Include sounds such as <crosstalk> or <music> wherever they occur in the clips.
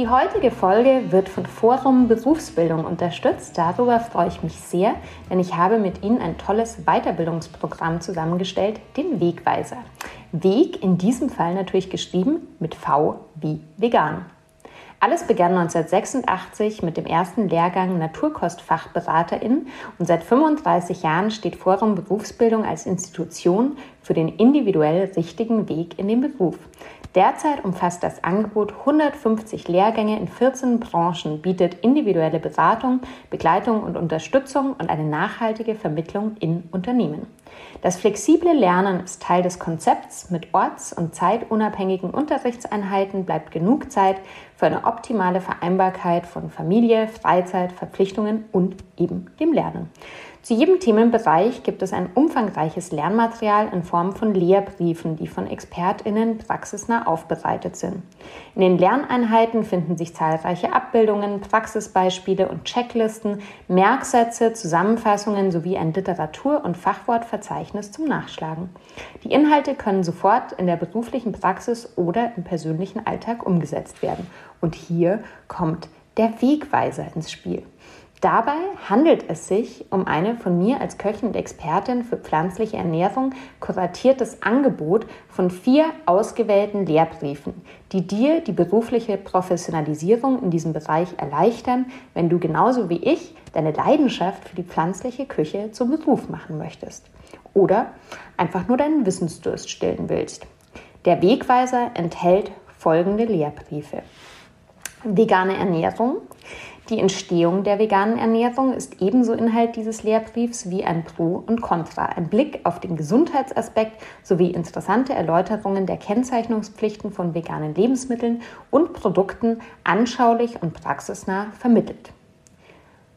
Die heutige Folge wird von Forum Berufsbildung unterstützt. Darüber freue ich mich sehr, denn ich habe mit Ihnen ein tolles Weiterbildungsprogramm zusammengestellt, den Wegweiser. Weg in diesem Fall natürlich geschrieben mit V wie vegan. Alles begann 1986 mit dem ersten Lehrgang Naturkostfachberaterin und seit 35 Jahren steht Forum Berufsbildung als Institution für den individuell richtigen Weg in den Beruf. Derzeit umfasst das Angebot 150 Lehrgänge in 14 Branchen, bietet individuelle Beratung, Begleitung und Unterstützung und eine nachhaltige Vermittlung in Unternehmen. Das flexible Lernen ist Teil des Konzepts. Mit orts- und zeitunabhängigen Unterrichtseinheiten bleibt genug Zeit für eine optimale Vereinbarkeit von Familie, Freizeit, Verpflichtungen und eben dem Lernen. Zu jedem Themenbereich gibt es ein umfangreiches Lernmaterial in Form von Lehrbriefen, die von ExpertInnen praxisnah aufbereitet sind. In den Lerneinheiten finden sich zahlreiche Abbildungen, Praxisbeispiele und Checklisten, Merksätze, Zusammenfassungen sowie ein Literatur- und Fachwortverzeichnis zum Nachschlagen. Die Inhalte können sofort in der beruflichen Praxis oder im persönlichen Alltag umgesetzt werden. Und hier kommt der Wegweiser ins Spiel. Dabei handelt es sich um eine von mir als Köchin und Expertin für pflanzliche Ernährung kuratiertes Angebot von vier ausgewählten Lehrbriefen, die dir die berufliche Professionalisierung in diesem Bereich erleichtern, wenn du genauso wie ich deine Leidenschaft für die pflanzliche Küche zum Beruf machen möchtest oder einfach nur deinen Wissensdurst stillen willst. Der Wegweiser enthält folgende Lehrbriefe. Vegane Ernährung, die Entstehung der veganen Ernährung ist ebenso Inhalt dieses Lehrbriefs wie ein Pro und Contra, ein Blick auf den Gesundheitsaspekt sowie interessante Erläuterungen der Kennzeichnungspflichten von veganen Lebensmitteln und Produkten anschaulich und praxisnah vermittelt.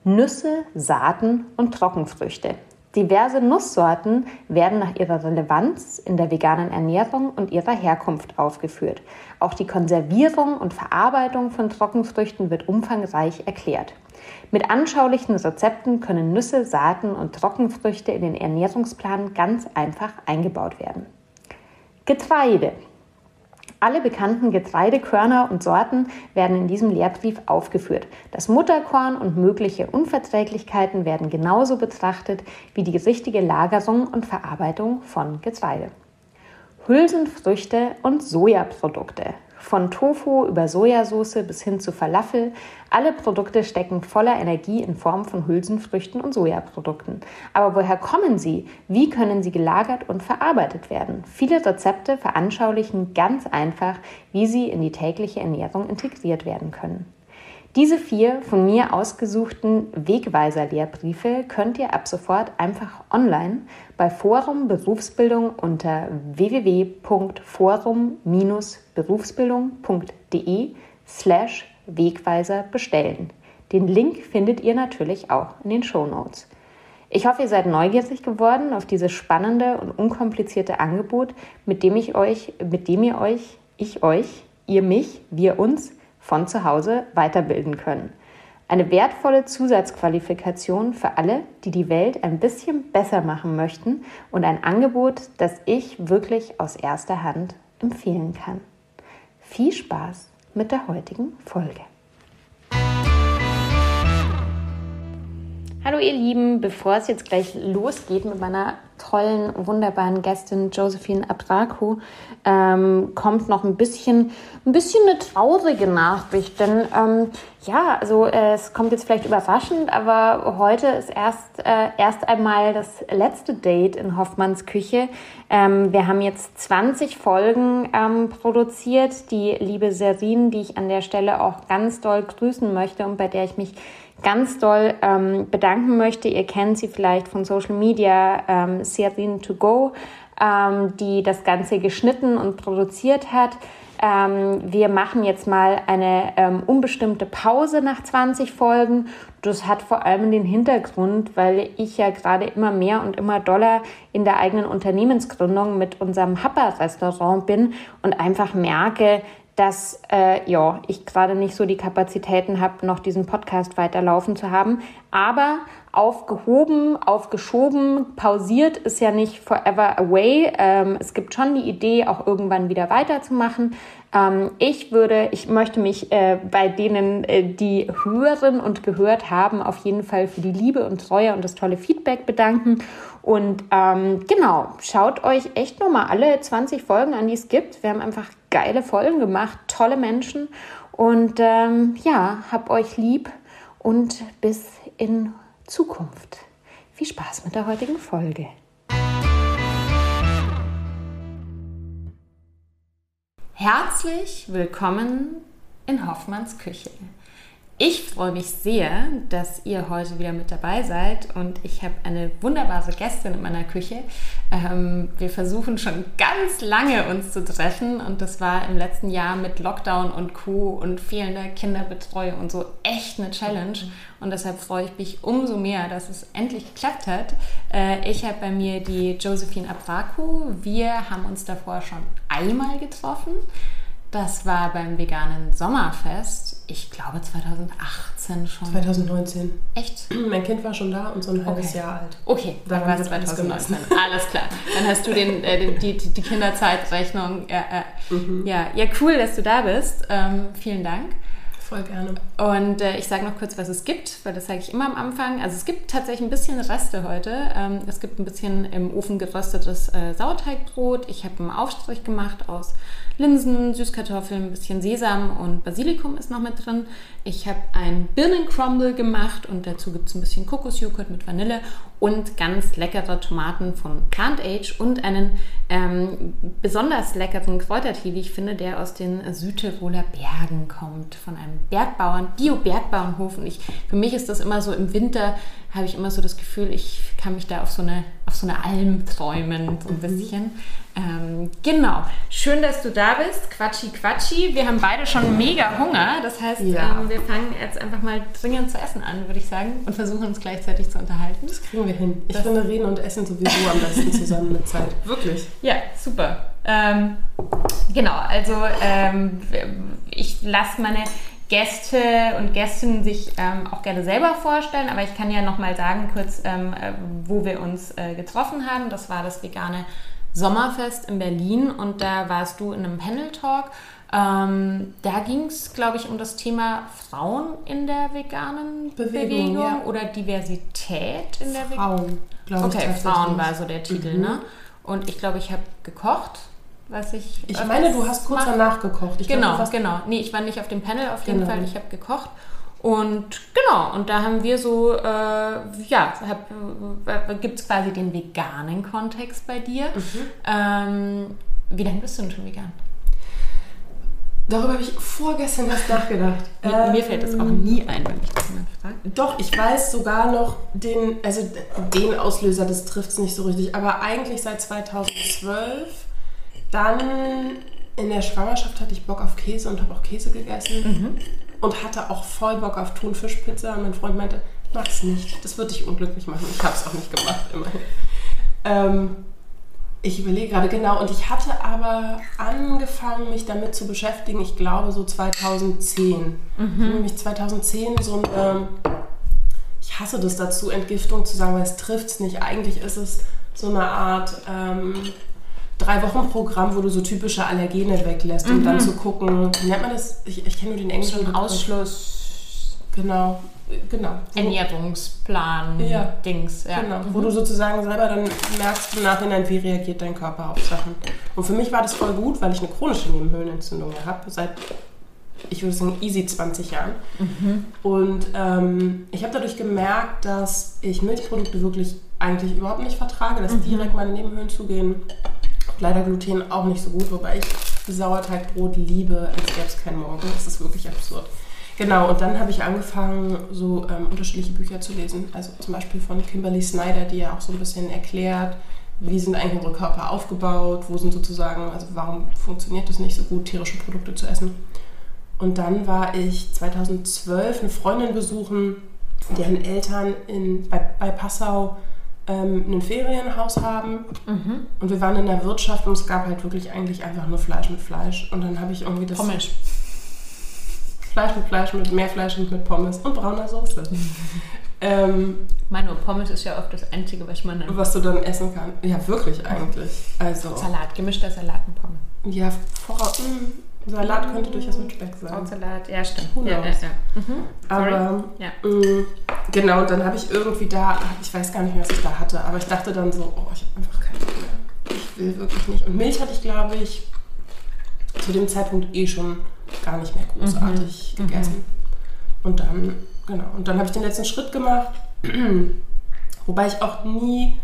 Nüsse, Saaten und Trockenfrüchte. Diverse Nusssorten werden nach ihrer Relevanz in der veganen Ernährung und ihrer Herkunft aufgeführt. Auch die Konservierung und Verarbeitung von Trockenfrüchten wird umfangreich erklärt. Mit anschaulichen Rezepten können Nüsse, Saaten und Trockenfrüchte in den Ernährungsplan ganz einfach eingebaut werden. Getreide. Alle bekannten Getreidekörner und Sorten werden in diesem Lehrbrief aufgeführt. Das Mutterkorn und mögliche Unverträglichkeiten werden genauso betrachtet wie die richtige Lagerung und Verarbeitung von Getreide. Hülsenfrüchte und Sojaprodukte. Von Tofu über Sojasauce bis hin zu Falafel, alle Produkte stecken voller Energie in Form von Hülsenfrüchten und Sojaprodukten. Aber woher kommen sie? Wie können sie gelagert und verarbeitet werden? Viele Rezepte veranschaulichen ganz einfach, wie sie in die tägliche Ernährung integriert werden können. Diese vier von mir ausgesuchten Wegweiser-Lehrbriefe könnt ihr ab sofort einfach online bei Forum Berufsbildung unter www.forum-berufsbildung.de slash Wegweiser bestellen. Den Link findet ihr natürlich auch in den Show Notes. Ich hoffe, ihr seid neugierig geworden auf dieses spannende und unkomplizierte Angebot, mit dem ich euch, mit dem ihr euch, ich euch, ihr mich, wir uns von zu Hause weiterbilden können. Eine wertvolle Zusatzqualifikation für alle, die die Welt ein bisschen besser machen möchten und ein Angebot, das ich wirklich aus erster Hand empfehlen kann. Viel Spaß mit der heutigen Folge. Hallo ihr Lieben, bevor es jetzt gleich losgeht mit meiner tollen, wunderbaren Gästin Josephine Abraku, ähm, kommt noch ein bisschen, ein bisschen eine traurige Nachricht. Denn ähm, ja, also äh, es kommt jetzt vielleicht überraschend, aber heute ist erst, äh, erst einmal das letzte Date in Hoffmanns Küche. Ähm, wir haben jetzt 20 Folgen ähm, produziert. Die liebe Serin, die ich an der Stelle auch ganz doll grüßen möchte und bei der ich mich ganz doll ähm, bedanken möchte. Ihr kennt sie vielleicht von Social Media, ähm, Serin to go. ähm, die das Ganze geschnitten und produziert hat. Ähm, wir machen jetzt mal eine ähm, unbestimmte Pause nach 20 Folgen. Das hat vor allem den Hintergrund, weil ich ja gerade immer mehr und immer doller in der eigenen Unternehmensgründung mit unserem Happer-Restaurant bin und einfach merke, dass äh, ja, ich gerade nicht so die Kapazitäten habe, noch diesen Podcast weiterlaufen zu haben. Aber aufgehoben, aufgeschoben, pausiert ist ja nicht forever away. Ähm, es gibt schon die Idee, auch irgendwann wieder weiterzumachen. Ähm, ich würde, ich möchte mich äh, bei denen, äh, die hören und gehört haben, auf jeden Fall für die Liebe und Treue und das tolle Feedback bedanken. Und ähm, genau, schaut euch echt nochmal alle 20 Folgen an, die es gibt. Wir haben einfach geile Folgen gemacht, tolle Menschen. Und ähm, ja, hab euch lieb und bis in Zukunft. Viel Spaß mit der heutigen Folge. Herzlich willkommen in Hoffmanns Küche. Ich freue mich sehr, dass ihr heute wieder mit dabei seid und ich habe eine wunderbare Gästin in meiner Küche. Ähm, wir versuchen schon ganz lange uns zu treffen und das war im letzten Jahr mit Lockdown und Co. und fehlender Kinderbetreuung und so echt eine Challenge und deshalb freue ich mich umso mehr, dass es endlich geklappt hat. Äh, ich habe bei mir die Josephine Abraku. Wir haben uns davor schon einmal getroffen. Das war beim veganen Sommerfest, ich glaube 2018 schon. 2019. Echt? <clears throat> Mein Kind war schon da und so ein halbes okay. Jahr alt. Okay, dann war es 2019. Alles klar. Dann hast du den, äh, die, die, die, Kinderzeitrechnung. Ja, äh, mhm. ja, ja, cool, dass du da bist. Ähm, vielen Dank. Voll gerne. Und äh, ich sage noch kurz, was es gibt, weil das sage ich immer am Anfang. Also es gibt tatsächlich ein bisschen Reste heute. Ähm, es gibt ein bisschen im Ofen geröstetes äh, Sauerteigbrot. Ich habe einen Aufstrich gemacht aus Linsen, Süßkartoffeln, ein bisschen Sesam und Basilikum ist noch mit drin. Ich habe ein Birnencrumble gemacht und dazu gibt es ein bisschen Kokosjoghurt mit Vanille und ganz leckere Tomaten von Plant Age und einen ähm, besonders leckeren Kräutertee, wie ich finde, der aus den Südtiroler Bergen kommt, von einem Bergbauern, Bio-Bergbauernhof. Und ich, für mich ist das immer so im Winter, habe ich immer so das Gefühl, ich kann mich da auf so eine, auf so eine Alm träumen, so ein mhm. bisschen. Ähm, genau. Schön, dass du da bist. Quatschi, Quatschi. Wir haben beide schon mega Hunger. Das heißt, ja. ähm, wir fangen jetzt einfach mal dringend zu essen an, würde ich sagen, und versuchen uns gleichzeitig zu unterhalten. Das kriegen wir hin. Ich das finde, reden und essen sowieso am besten zusammen mit Zeit. <laughs> Wirklich. Ja, super. Ähm, genau, also ähm, ich lasse meine Gäste und Gästinnen sich ähm, auch gerne selber vorstellen, aber ich kann ja noch mal sagen kurz, ähm, äh, wo wir uns äh, getroffen haben. Das war das vegane Sommerfest in Berlin und da warst du in einem Panel-Talk. Ähm, da ging es, glaube ich, um das Thema Frauen in der veganen Bewegung, Bewegung ja. oder Diversität in der Bewegung. Frauen, glaube ich. Okay, Frauen war so der Titel, mhm. ne? Und ich glaube, ich habe gekocht was ich. Ich meine, du hast kurz danach gekocht. Ich genau, glaub, genau. Nee, ich war nicht auf dem Panel auf jeden genau. Fall. Ich habe gekocht. Und genau, und da haben wir so, äh, ja, äh, gibt es quasi den veganen Kontext bei dir. Mhm. Ähm, wie lange bist du denn schon vegan? Darüber habe ich vorgestern erst nachgedacht. <laughs> Mir, ähm, mir fällt das auch nie ein, wenn ich das jemand fragt. Doch, ich weiß sogar noch den, also den Auslöser, das trifft es nicht so richtig, aber eigentlich seit 2012 dann in der Schwangerschaft hatte ich Bock auf Käse und habe auch Käse gegessen. Mhm. Und hatte auch voll Bock auf Thunfischpizza. Und mein Freund meinte, mach's nicht. Das wird dich unglücklich machen. Ich habe es auch nicht gemacht, immerhin. Ähm, ich überlege gerade genau. Und ich hatte aber angefangen, mich damit zu beschäftigen, ich glaube so 2010. Mhm. Nämlich 2010 so eine, ich hasse das dazu, Entgiftung zu sagen, weil es trifft es nicht. Eigentlich ist es so eine Art... Ähm, drei Wochen Programm, wo du so typische Allergene weglässt, um dann mhm. zu gucken, wie nennt man das? Ich, ich kenne nur den englischen so Ausschluss. Genau, genau. Ernährungsplan, ja. Dings. Ja. Genau, mhm. wo du sozusagen selber dann merkst im Nachhinein, wie reagiert dein Körper auf Sachen. Und für mich war das voll gut, weil ich eine chronische Nebenhöhlenentzündung habe, seit ich würde sagen, easy 20 Jahren. Mhm. Und ähm, ich habe dadurch gemerkt, dass ich Milchprodukte wirklich eigentlich überhaupt nicht vertrage, dass mhm. direkt meine Nebenhöhlen zugehen leider Gluten auch nicht so gut, wobei ich Sauerteigbrot liebe, als gäbe es keinen Morgen. Das ist wirklich absurd. Genau, und dann habe ich angefangen, so ähm, unterschiedliche Bücher zu lesen. Also zum Beispiel von Kimberly Snyder, die ja auch so ein bisschen erklärt, wie sind eigentlich unsere Körper aufgebaut, wo sind sozusagen, also warum funktioniert es nicht so gut, tierische Produkte zu essen. Und dann war ich 2012 eine Freundin besuchen, deren Eltern in, bei, bei Passau ähm, ein Ferienhaus haben. Mhm. Und wir waren in der Wirtschaft und es gab halt wirklich eigentlich einfach nur Fleisch mit Fleisch. Und dann habe ich irgendwie das Pommes. Fleisch mit Fleisch, mit mehr Fleisch und mit Pommes und brauner Soße. <laughs> ähm, Meine Pommes ist ja oft das Einzige, was man dann... was du dann essen kannst. Ja, wirklich eigentlich. Also, Salat, gemischter Salat und Pommes. ja, voraus, mh, Salat könnte durchaus mit Speck sein. Krautsalat, ja stimmt. Ja, ja, ja. Mhm. Aber Ja. mh, genau, und dann habe ich irgendwie da, ich weiß gar nicht mehr, was ich da hatte, aber ich dachte dann so, oh, ich habe einfach keinen Bock mehr. Ich will wirklich nicht. Und Milch hatte ich, glaube ich, zu dem Zeitpunkt eh schon gar nicht mehr großartig Mhm. gegessen. Und dann, genau, und dann habe ich den letzten Schritt gemacht, <clears throat> wobei ich auch nie,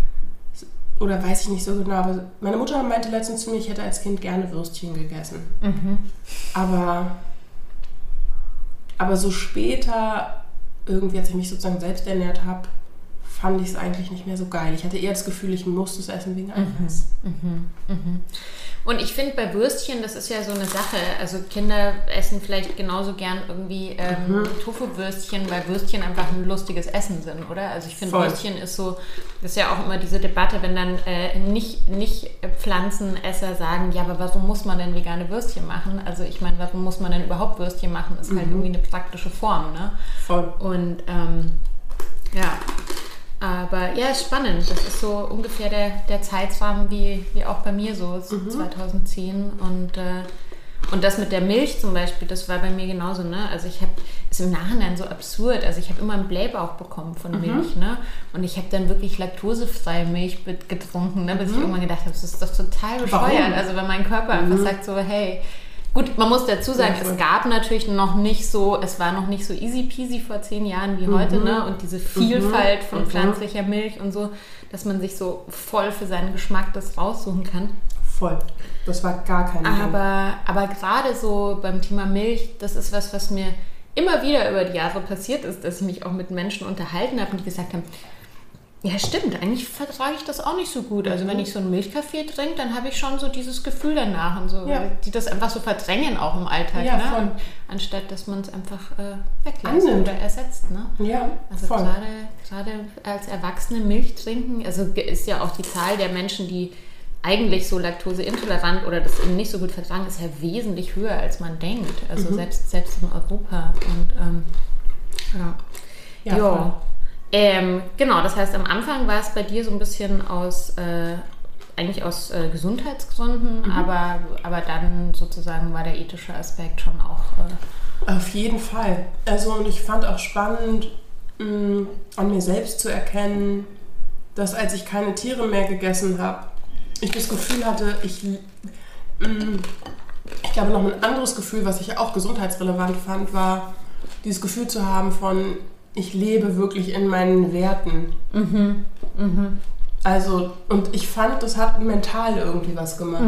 oder weiß ich nicht so genau, aber meine Mutter meinte letztens zu mir, ich hätte als Kind gerne Würstchen gegessen. Mhm. Aber, aber so später, irgendwie, als ich mich sozusagen selbst ernährt habe, fand ich es eigentlich nicht mehr so geil. Ich hatte eher das Gefühl, ich musste es essen wegen Eiweiß. Und ich finde bei Würstchen, das ist ja so eine Sache. Also Kinder essen vielleicht genauso gern irgendwie ähm, Tofu-Würstchen, weil Würstchen einfach ein lustiges Essen sind, oder? Also ich finde. Würstchen ist so, das ist ja auch immer diese Debatte, wenn dann äh, nicht, nicht Pflanzenesser sagen, ja, aber warum muss man denn vegane Würstchen machen? Also ich meine, warum muss man denn überhaupt Würstchen machen? Ist halt irgendwie eine praktische Form, ne? Voll. Und ähm, ja, aber ja, ist spannend. Das ist so ungefähr der, der Zeitrahmen wie, wie auch bei mir so, so 2010. Und, äh, und das mit der Milch zum Beispiel, das war bei mir genauso. Ne? Also ich habe, ist im Nachhinein so absurd. Also ich habe immer einen Blähbauch bekommen von Milch. Ne? Und ich habe dann wirklich laktosefreie Milch getrunken, ne? bis ich irgendwann gedacht habe, das ist doch total bescheuert. Also wenn mein Körper einfach sagt so, hey, Gut, man muss dazu sagen, Ja, es gab natürlich noch nicht so, es war noch nicht so easy peasy vor zehn Jahren wie heute, ne? Und diese Vielfalt von pflanzlicher Milch und so, dass man sich so voll für seinen Geschmack das raussuchen kann. Voll. Das war gar kein Ding. Aber, aber gerade so beim Thema Milch, das ist was, was mir immer wieder über die Jahre passiert ist, dass ich mich auch mit Menschen unterhalten habe und die gesagt haben, ja stimmt, eigentlich vertrage ich das auch nicht so gut. Also wenn ich so einen Milchkaffee trinke, dann habe ich schon so dieses Gefühl danach und so, Ja. die das einfach so verdrängen auch im Alltag, Ja, ne? anstatt dass man es einfach äh, weglässt Annimmt. oder ersetzt. Ne? ja, Also gerade gerade als Erwachsene Milch trinken, also ist ja auch die Zahl der Menschen, die eigentlich so laktoseintolerant oder das eben nicht so gut vertragen, ist ja wesentlich höher, als man denkt. Mhm. Also selbst, selbst in Europa. Und ähm, ja. Ja. Ähm, genau, das heißt, am Anfang war es bei dir so ein bisschen aus, äh, eigentlich aus äh, Gesundheitsgründen, Mhm. aber, aber dann sozusagen war der ethische Aspekt schon auch. Äh, Auf jeden Fall. Also und ich fand auch spannend, mh, an mir selbst zu erkennen, dass als ich keine Tiere mehr gegessen habe, ich das Gefühl hatte, ich, mh, ich glaube noch ein anderes Gefühl, was ich auch gesundheitsrelevant fand, war dieses Gefühl zu haben von, ich lebe wirklich in meinen Werten. Also, und ich fand, das hat mental irgendwie was gemacht.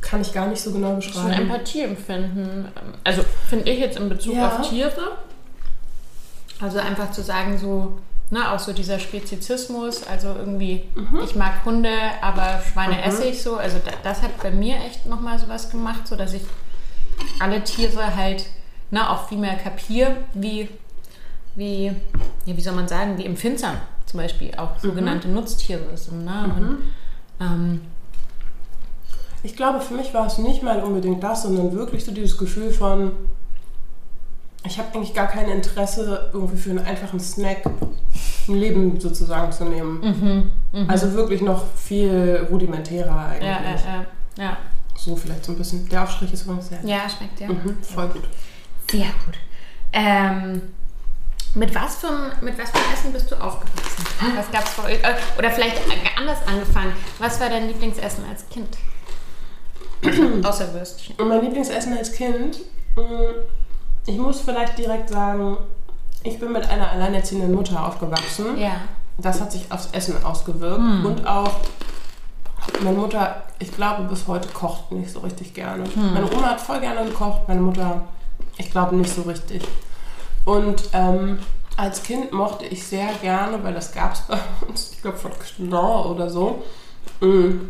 Kann ich gar nicht so genau so ein beschreiben. Empathieempfinden. ähm, Also finde ich jetzt in Bezug Ja. auf Tiere. Also einfach zu sagen, so, ne, auch so dieser Spezizismus, also irgendwie, ich mag Hunde, aber Schweine esse ich so. Also da, das hat bei mir echt nochmal sowas gemacht, so dass ich alle Tiere halt ne, auch viel mehr kapiere, wie, wie, ja, wie soll man sagen, wie empfindsam zum Beispiel auch sogenannte Nutztiere sind. Ne? Und, ähm, Ich glaube, für mich war es nicht mal unbedingt das, sondern wirklich so dieses Gefühl von, ich habe eigentlich gar kein Interesse, irgendwie für einen einfachen Snack ein Leben sozusagen zu nehmen. Also wirklich noch viel rudimentärer eigentlich. ja, ja, ja, ja. So vielleicht so ein bisschen. Der Aufstrich ist übrigens sehr. Ja, schmeckt ja. Mhm, voll gut. Sehr gut. Ähm, mit was für mit was für Essen bist du aufgewachsen? Was gab's euch? Äh, Oder vielleicht anders angefangen. Was war dein Lieblingsessen als Kind? <clears throat> Außer Würstchen. Und mein Lieblingsessen als Kind, mh, ich muss vielleicht direkt sagen, ich bin mit einer alleinerziehenden Mutter aufgewachsen. Ja. Das hat sich aufs Essen ausgewirkt. Und auch meine Mutter, ich glaube, bis heute kocht nicht so richtig gerne. Meine Oma hat voll gerne gekocht, meine Mutter, ich glaube, nicht so richtig. Und ähm, als Kind mochte ich sehr gerne, weil das gab es bei <laughs> uns, ich glaube von Knorr oder so, Mm.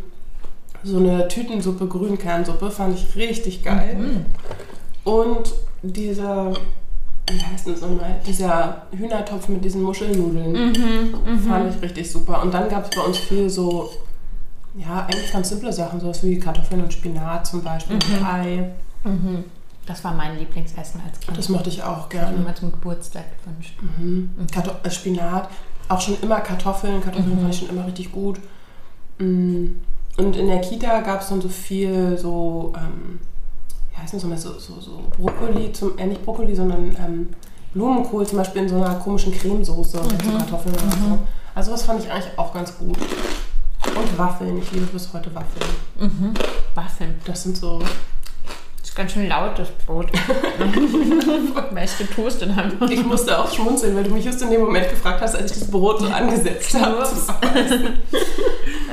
So eine Tütensuppe, Grünkernsuppe, fand ich richtig geil. Mhm. Und dieser, wie heißt denn so mal, dieser Hühnertopf mit diesen Muschelnudeln Mhm. fand ich richtig super. Und dann gab es bei uns viel so, ja, eigentlich ganz simple Sachen, sowas wie Kartoffeln und Spinat zum Beispiel, und Ei. Mhm. Das war mein Lieblingsessen als Kind. Das mochte ich auch Ich habe gerne. immer zum Geburtstag gewünscht. Karto äh, Spinat, auch schon immer Kartoffeln. Kartoffeln fand ich schon immer richtig gut. Mm, Und in der Kita gab es dann so viel so, ähm, wie heißt das nochmal, so, so, so Brokkoli, zum, äh, nicht Brokkoli, sondern ähm, Blumenkohl zum Beispiel in so einer komischen Cremesoße mit so Kartoffeln oder so. Also das fand ich eigentlich auch ganz gut. Und Waffeln, ich liebe bis heute Waffeln. Mhm. Waffeln. Das sind so, ist ganz schön laut, das Brot. <laughs> Weil ich getoastet habe. ich musste auch schmunzeln, weil du mich just in dem Moment gefragt hast, als ich das Brot so angesetzt habe. <laughs>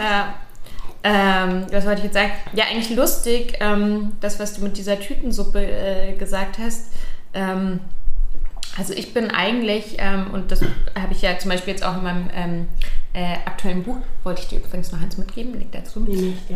Ja. Ähm, was wollte ich jetzt sagen? Ja, eigentlich lustig, ähm, das, was du mit dieser Tütensuppe äh, gesagt hast. Ähm, also ich bin eigentlich, ähm, und das habe ich ja zum Beispiel jetzt auch in meinem ähm, äh, aktuellen Buch, wollte ich dir übrigens noch eins mitgeben, liegt dazu.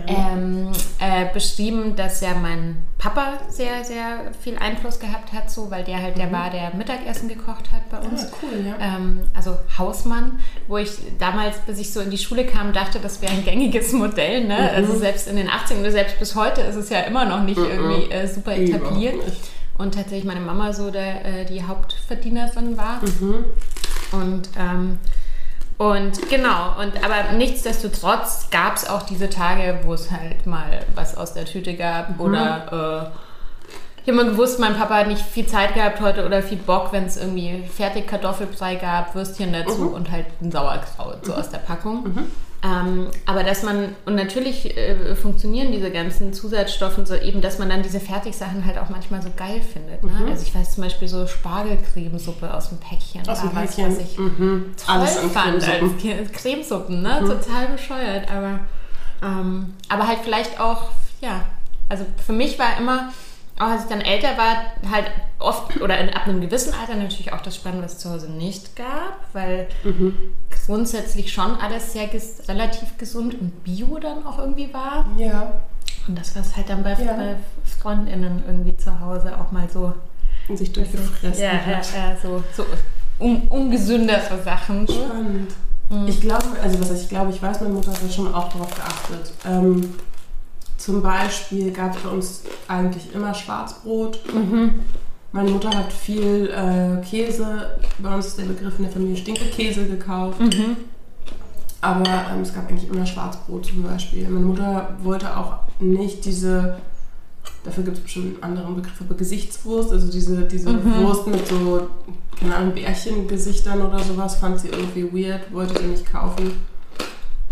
Ähm, äh, beschrieben, dass ja mein Papa sehr, sehr viel Einfluss gehabt hat, so, weil der halt der war, der Mittagessen gekocht hat bei uns. Ah, cool, ja. Ähm, also Hausmann, wo ich damals, bis ich so in die Schule kam, dachte, das wäre ein gängiges Modell. Ne? Also selbst in den 80ern oder selbst bis heute ist es ja immer noch nicht irgendwie äh, super etabliert. nicht. Und tatsächlich meine Mama so der, äh, die Hauptverdienerin war. Und, ähm, und genau, und aber nichtsdestotrotz gab es auch diese Tage, wo es halt mal was aus der Tüte gab oder äh, ich habe immer gewusst, mein Papa hat nicht viel Zeit gehabt heute oder viel Bock, wenn es irgendwie fertig Kartoffelbrei gab, Würstchen dazu und halt ein Sauerkraut so aus der Packung. Ähm, aber dass man, und natürlich äh, funktionieren diese ganzen Zusatzstoffe so eben, dass man dann diese Fertigsachen halt auch manchmal so geil findet. Ne? Also ich weiß zum Beispiel so Spargelcremesuppe aus dem Päckchen. Aus dem war was, Päckchen. was ich Mhm. toll Alles an fand Cremesuppen. als. Cremesuppen, ne? Total bescheuert, aber, ähm, aber halt vielleicht auch, ja, also für mich war immer, auch als ich dann älter war, halt oft oder in, ab einem gewissen Alter natürlich auch das Spannende, was es zu Hause nicht gab, weil grundsätzlich schon alles sehr ges relativ gesund und bio dann auch irgendwie war. Ja, Und das, was halt dann bei, Ja. bei FreundInnen irgendwie zu Hause auch mal so und sich durchgefressen ja, ja, hat. ja, so, so un, ungesündere Sachen. Spannend. Ich glaube, also was ich glaube, ich weiß, meine Mutter hat da schon auch darauf geachtet. Ähm, zum Beispiel gab es bei uns eigentlich immer Schwarzbrot. Meine Mutter hat viel äh, Käse, bei uns ist der Begriff in der Familie Stinkekäse gekauft. Aber ähm, es gab eigentlich immer Schwarzbrot zum Beispiel. Meine Mutter wollte auch nicht diese, dafür gibt es bestimmt einen anderen Begriff, aber Gesichtswurst, also diese, diese Wurst mit so, keine Ahnung, Bärchengesichtern oder sowas, fand sie irgendwie weird, wollte sie nicht kaufen.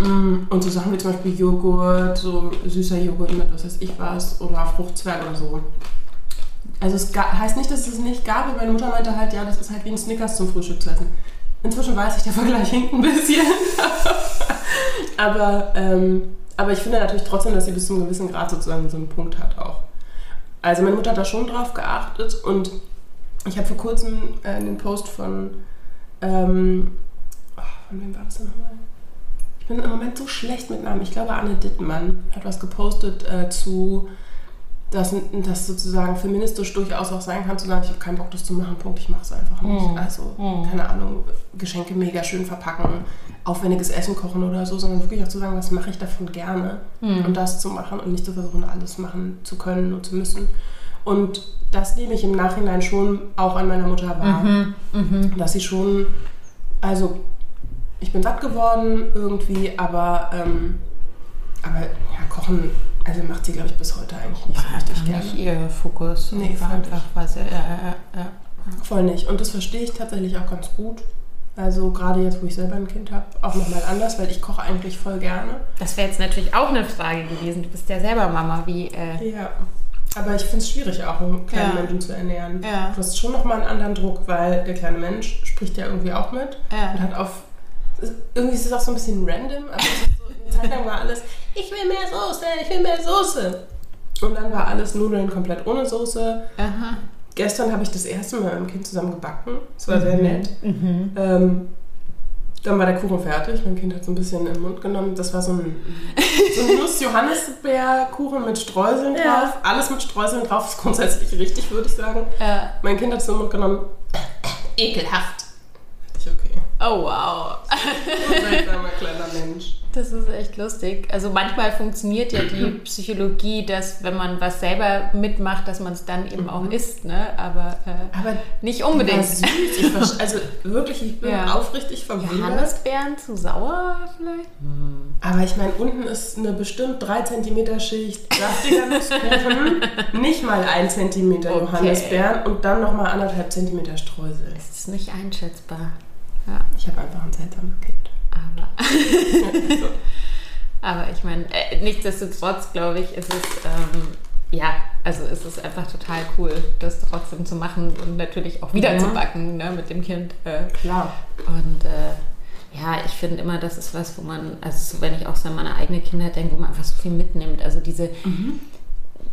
Mm, Und so Sachen wie zum Beispiel Joghurt, so süßer Joghurt mit was weiß ich was, oder Fruchtzwerg oder so. Also es heißt nicht, dass es nicht gab, aber meine Mutter meinte halt, ja, das ist halt wie ein Snickers zum Frühstück zu essen. Inzwischen weiß ich, der <laughs> Vergleich hinkt ein bisschen. <laughs> aber, ähm, aber ich finde natürlich trotzdem, dass sie bis zu einem gewissen Grad sozusagen so einen Punkt hat auch. Also meine Mutter hat da schon drauf geachtet und ich habe vor kurzem äh, den Post von, ähm, oh, von wem war das denn nochmal? Ich bin im Moment so schlecht mit Namen. Ich glaube, Anne Dittmann hat was gepostet äh, zu, dass das sozusagen feministisch durchaus auch sein kann, zu sagen, ich habe keinen Bock, das zu machen, Punkt, ich mache es einfach nicht. Mhm. Also, Mhm. keine Ahnung, Geschenke mega schön verpacken, aufwendiges Essen kochen oder so, sondern wirklich auch zu sagen, was mache ich davon gerne Mhm. und das zu machen und nicht zu versuchen, alles machen zu können und zu müssen. Und das nehme ich im Nachhinein schon auch an meiner Mutter wahr, Mhm. Mhm. dass sie schon, also ich bin satt geworden irgendwie, aber, ähm, aber ja, kochen, also macht sie, glaube ich, bis heute eigentlich nicht so War richtig einfach gerne. nicht ihr Fokus. Nee, war einfach was. Ja, ja, ja. Voll nicht. Und das verstehe ich tatsächlich auch ganz gut. Also gerade jetzt, wo ich selber ein Kind habe, auch nochmal anders, weil ich koche eigentlich voll gerne. Das wäre jetzt natürlich auch eine Frage gewesen. Du bist ja selber Mama. Wie, äh, Ja. Aber ich finde es schwierig, auch einen kleinen Ja. Menschen zu ernähren. Ja. Du hast schon nochmal einen anderen Druck, weil der kleine Mensch spricht ja irgendwie auch mit Ja. und hat auf. Irgendwie ist es auch so ein bisschen random. Also so, eine Zeit lang war alles, ich will mehr Soße, ich will mehr Soße. Und dann war alles Nudeln komplett ohne Soße. aha. Gestern habe ich das erste Mal mit meinem Kind zusammen gebacken. Es war sehr nett. Mhm. Ähm, Dann war der Kuchen fertig. Mein Kind hat so ein bisschen in den Mund genommen. Das war so ein, so ein <laughs> Nuss-Johannisbeerkuchen mit Streuseln Ja. drauf. Alles mit Streuseln drauf ist grundsätzlich richtig, würde ich sagen. Ja. Mein Kind hat es in den Mund genommen. Ekelhaft. Oh wow. Seltsamer kleiner Mensch. Das ist echt lustig. Also manchmal funktioniert ja die <clears throat> Psychologie, dass wenn man was selber mitmacht, dass man es dann eben auch isst, ne? Aber, äh, Aber nicht unbedingt. süß. <laughs> Also wirklich, ich bin Ja. aufrichtig verwundert. Johannisbeeren zu sauer vielleicht? Aber ich meine, unten ist eine bestimmt 3 cm Schicht saftiger Nusskuchen, <laughs> nicht mal 1 cm Okay. Johannisbeeren und dann nochmal anderthalb Zentimeter Streusel. Es ist nicht einschätzbar. Ja, Ich habe einfach ein seltsames Kind. aber, So. <laughs> aber ich meine, äh, nichtsdestotrotz glaube ich, ist es, ähm, ja, also ist es einfach total cool, das trotzdem zu machen und natürlich auch wieder Ja. zu backen ne, mit dem Kind. Äh, Klar. Und äh, ja, ich finde immer, das ist was, wo man, also so, wenn ich auch so an meine eigene Kindheit denke, wo man einfach so viel mitnimmt. Also diese,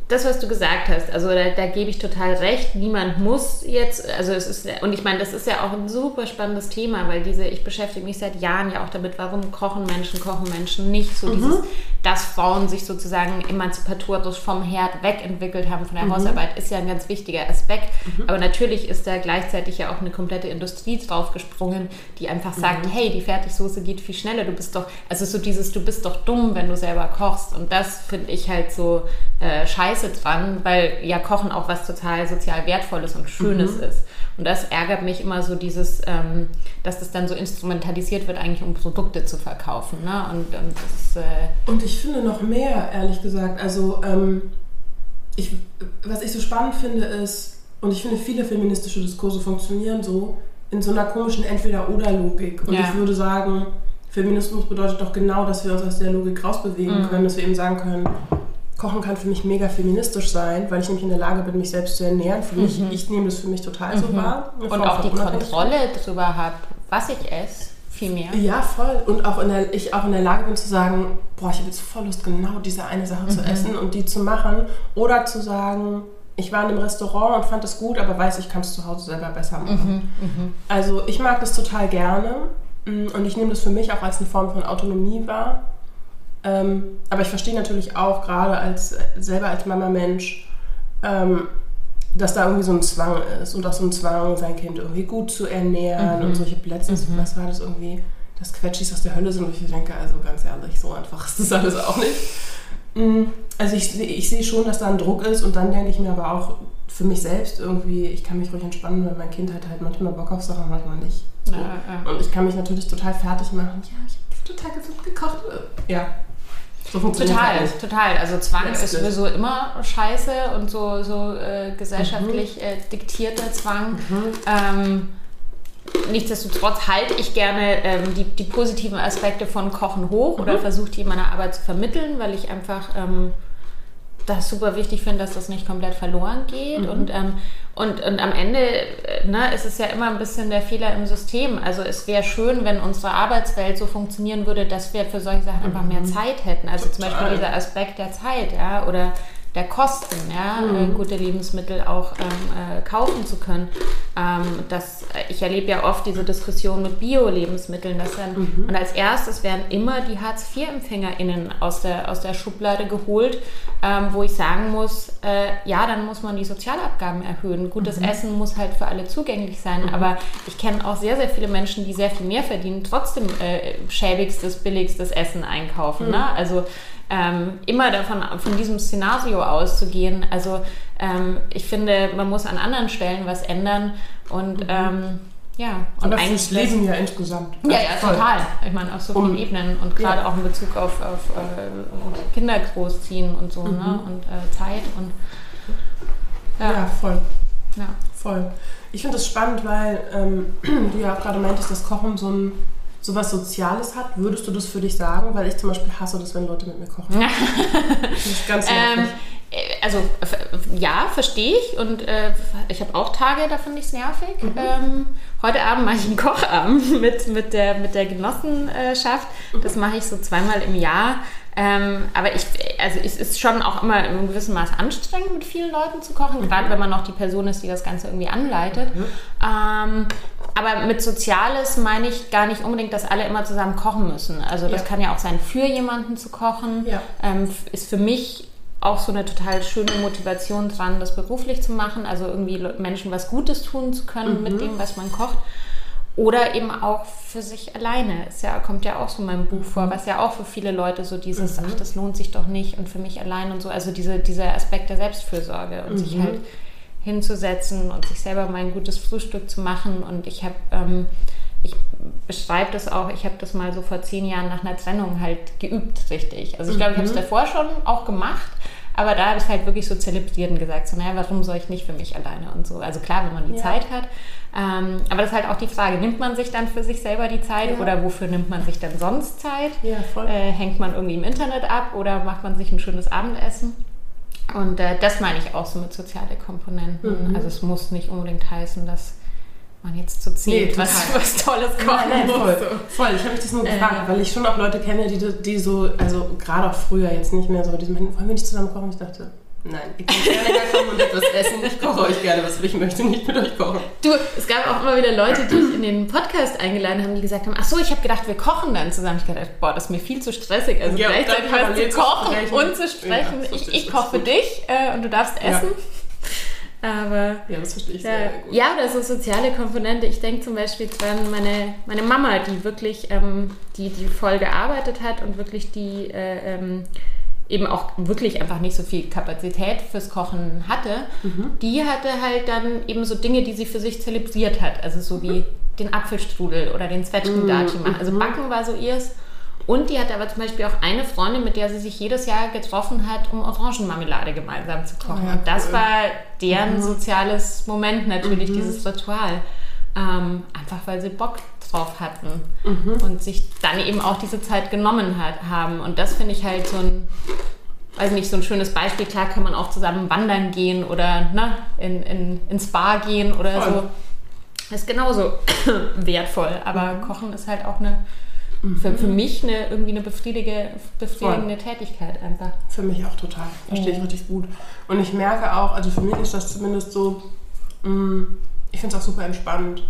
das, was du gesagt hast, also da, da gebe ich total recht. Niemand muss jetzt, also es ist, und ich meine, das ist ja auch ein super spannendes Thema, weil diese, ich beschäftige mich seit Jahren ja auch damit, warum kochen Menschen, kochen Menschen nicht. So dieses, dass Frauen sich sozusagen emanzipatorisch vom Herd wegentwickelt haben, von der Hausarbeit, ist ja ein ganz wichtiger Aspekt. Aber natürlich ist da gleichzeitig ja auch eine komplette Industrie draufgesprungen, die einfach sagt, hey, die Fertigsoße geht viel schneller, du bist doch, also so dieses, du bist doch dumm, wenn du selber kochst. Und das finde ich halt so äh, scheiße dran, weil ja Kochen auch was total sozial Wertvolles und Schönes ist. Und das ärgert mich immer so dieses, ähm, dass das dann so instrumentalisiert wird, eigentlich um Produkte zu verkaufen. Ne? Und, und das, äh, Und ich finde noch mehr, ehrlich gesagt. Also, ähm, ich, was ich so spannend finde, ist, und ich finde, viele feministische Diskurse funktionieren so, in so einer komischen Entweder-Oder-Logik. Und Ja. ich würde sagen, Feminismus bedeutet doch genau, dass wir uns aus der Logik rausbewegen Mhm. können, dass wir eben sagen können, Kochen kann für mich mega feministisch sein, weil ich nämlich in der Lage bin, mich selbst zu ernähren. Für mich, ich nehme das für mich total so wahr. Mhm. und auch die. Kontrolle darüber habe, was ich esse, viel mehr. Ja, voll. Und auch in der, ich auch in der Lage bin zu sagen, boah, ich habe jetzt voll Lust, genau diese eine Sache zu essen und die zu machen. Oder zu sagen, ich war in einem Restaurant und fand es gut, aber weiß, ich kann es zu Hause selber besser machen. Also ich mag das total gerne mm, und ich nehme das für mich auch als eine Form von Autonomie wahr. Ähm, aber ich verstehe natürlich auch gerade als selber als Mama-Mensch, ähm, dass da irgendwie so ein Zwang ist und auch so ein Zwang, sein Kind irgendwie gut zu ernähren und solche letztens, was war das irgendwie, dass Quetschis aus der Hölle sind und ich denke, also ganz ehrlich, so einfach ist das alles auch nicht. Mm, Also ich, ich sehe schon, dass da ein Druck ist und dann denke ich mir aber auch für mich selbst irgendwie, ich kann mich ruhig entspannen, weil mein Kind hat halt manchmal Bock auf Sachen, manchmal nicht. So. Ja, ja. Und ich kann mich natürlich total fertig machen. Ja, ich habe total gesund gekocht. Ja, so Total, halt total. Also Zwang ist Letztlich. sowieso immer scheiße und so, so äh, gesellschaftlich äh, diktierter Zwang. Ähm, nichtsdestotrotz halte ich gerne ähm, die, die positiven Aspekte von Kochen hoch oder versuche die in meiner Arbeit zu vermitteln, weil ich einfach ähm, das super wichtig finde, dass das nicht komplett verloren geht. Und, ähm, und, und am Ende äh, ne, ist es ja immer ein bisschen der Fehler im System. Also es wäre schön, wenn unsere Arbeitswelt so funktionieren würde, dass wir für solche Sachen einfach mehr Zeit hätten. Also zum Beispiel Total. dieser Aspekt der Zeit, ja, oder der Kosten, ja, äh, gute Lebensmittel auch ähm, äh, kaufen zu können. Ähm, das, äh, ich erlebe ja oft diese Diskussion mit Bio-Lebensmitteln, dass dann, und als erstes werden immer die Hartz-IV-EmpfängerInnen aus der, aus der Schublade geholt, ähm, wo ich sagen muss, äh, ja, dann muss man die Sozialabgaben erhöhen. Gutes Essen muss halt für alle zugänglich sein, aber ich kenne auch sehr, sehr viele Menschen, die sehr viel mehr verdienen, trotzdem äh, schäbigstes, billigstes Essen einkaufen. Ne? Also ähm, immer davon von diesem Szenario auszugehen. Also ähm, ich finde, man muss an anderen Stellen was ändern und ähm, ja, und eigentlich fürs Leben ja insgesamt. ja, ja, voll. total. Ich meine, auf so vielen Um- Ebenen und gerade ja. auch in Bezug auf, auf äh, Kinder großziehen und so, Mhm. ne? Und äh, Zeit und Ja, ja, voll. ja. Voll. Ich finde das spannend, weil ähm, <clears throat> du ja auch gerade meintest, dass Kochen so ein so was Soziales hat. Würdest du das für dich sagen? Weil ich zum Beispiel hasse das, wenn Leute mit mir kochen. <laughs> Das ist ganz Ähm, nervig. äh, also ja, verstehe ich und äh, ich habe auch Tage, da finde ich es nervig. Mhm. Ähm, heute Abend mache ich einen <laughs> Kochabend mit, mit, der, mit der Genossenschaft. Das mache ich so zweimal im Jahr. Ähm, aber ich, also es ist schon auch immer in einem gewissen Maß anstrengend, mit vielen Leuten zu kochen, gerade wenn man noch die Person ist, die das Ganze irgendwie anleitet. Ähm, aber mit Soziales meine ich gar nicht unbedingt, dass alle immer zusammen kochen müssen. Also das Ja. kann ja auch sein, für jemanden zu kochen. Ja. Ähm, ist für mich auch so eine total schöne Motivation dran, das beruflich zu machen. Also irgendwie Menschen was Gutes tun zu können Mhm. mit dem, was man kocht. Oder eben auch für sich alleine. Es ja, kommt ja auch so in meinem Buch vor, was ja auch für viele Leute so dieses, Mhm. ach, das lohnt sich doch nicht und für mich allein und so. Also diese, dieser Aspekt der Selbstfürsorge und sich Mhm. halt hinzusetzen und sich selber mal ein gutes Frühstück zu machen. Und ich habe, ähm, ich beschreibe das auch, ich habe das mal so vor zehn Jahren nach einer Trennung halt geübt, richtig. Also ich glaube, ich habe es davor schon auch gemacht, aber da habe ich es halt wirklich so zelebriert und gesagt, so, naja, warum soll ich nicht für mich alleine und so. Also klar, wenn man die Ja. Zeit hat. Ähm, aber das ist halt auch die Frage, nimmt man sich dann für sich selber die Zeit Ja. oder wofür nimmt man sich dann sonst Zeit? Ja. Äh, hängt man irgendwie im Internet ab oder macht man sich ein schönes Abendessen? Und äh, das meine ich auch so mit soziale Komponenten. Mhm. Also es muss nicht unbedingt heißen, dass man jetzt zu zehn Nee, was, was Tolles kochen Nein, nein, muss. voll. voll. Ich habe mich das nur Äh. gefragt, weil ich schon auch Leute kenne, die, die so, also gerade auch früher jetzt nicht mehr so, die meinen, wollen wir nicht zusammen kochen? Ich dachte, nein, ihr könnt gerne <laughs> herkommen und etwas essen. Ich koche euch gerne was, aber ich möchte nicht mit euch kochen. Du, es gab auch immer wieder Leute, die ich in den Podcast eingeladen haben, die gesagt haben, ach so, ich habe gedacht, wir kochen dann zusammen. Ich gedacht, boah, das ist mir viel zu stressig. Also Ja, gleichzeitig was zu kochen sprechen. und zu sprechen. Ja, ich ich ich koche für dich äh, und du darfst Ja. essen. Aber Ja, das verstehe ich Ja, sehr gut. ja, oder so soziale Komponente. Ich denke zum Beispiel dran, meine, meine Mama, die wirklich, ähm, die, die voll gearbeitet hat und wirklich die äh, ähm, eben auch wirklich einfach nicht so viel Kapazität fürs Kochen hatte, die hatte halt dann eben so Dinge, die sie für sich zelebriert hat. Also so wie den Apfelstrudel oder den Zwetschgendatschi machen. Also Backen war so ihrs. Und die hatte aber zum Beispiel auch eine Freundin, mit der sie sich jedes Jahr getroffen hat, um Orangenmarmelade gemeinsam zu kochen. Oh ja, und das cool. war deren soziales Moment natürlich, dieses Ritual. Ähm, einfach weil sie Bock drauf hatten und sich dann eben auch diese Zeit genommen hat, haben. Und das finde ich halt so ein, weiß nicht, so ein schönes Beispiel. Klar kann man auch zusammen wandern gehen oder ne, in, in, ins Bar gehen oder Voll. so. Das ist genauso <coughs> wertvoll. Aber Kochen ist halt auch eine, für, für mich eine, irgendwie eine befriedige, befriedigende Tätigkeit einfach. Für mich auch total. Verstehe ich richtig gut. Und ich merke auch, also für mich ist das zumindest so, mh, ich finde es auch super entspannt.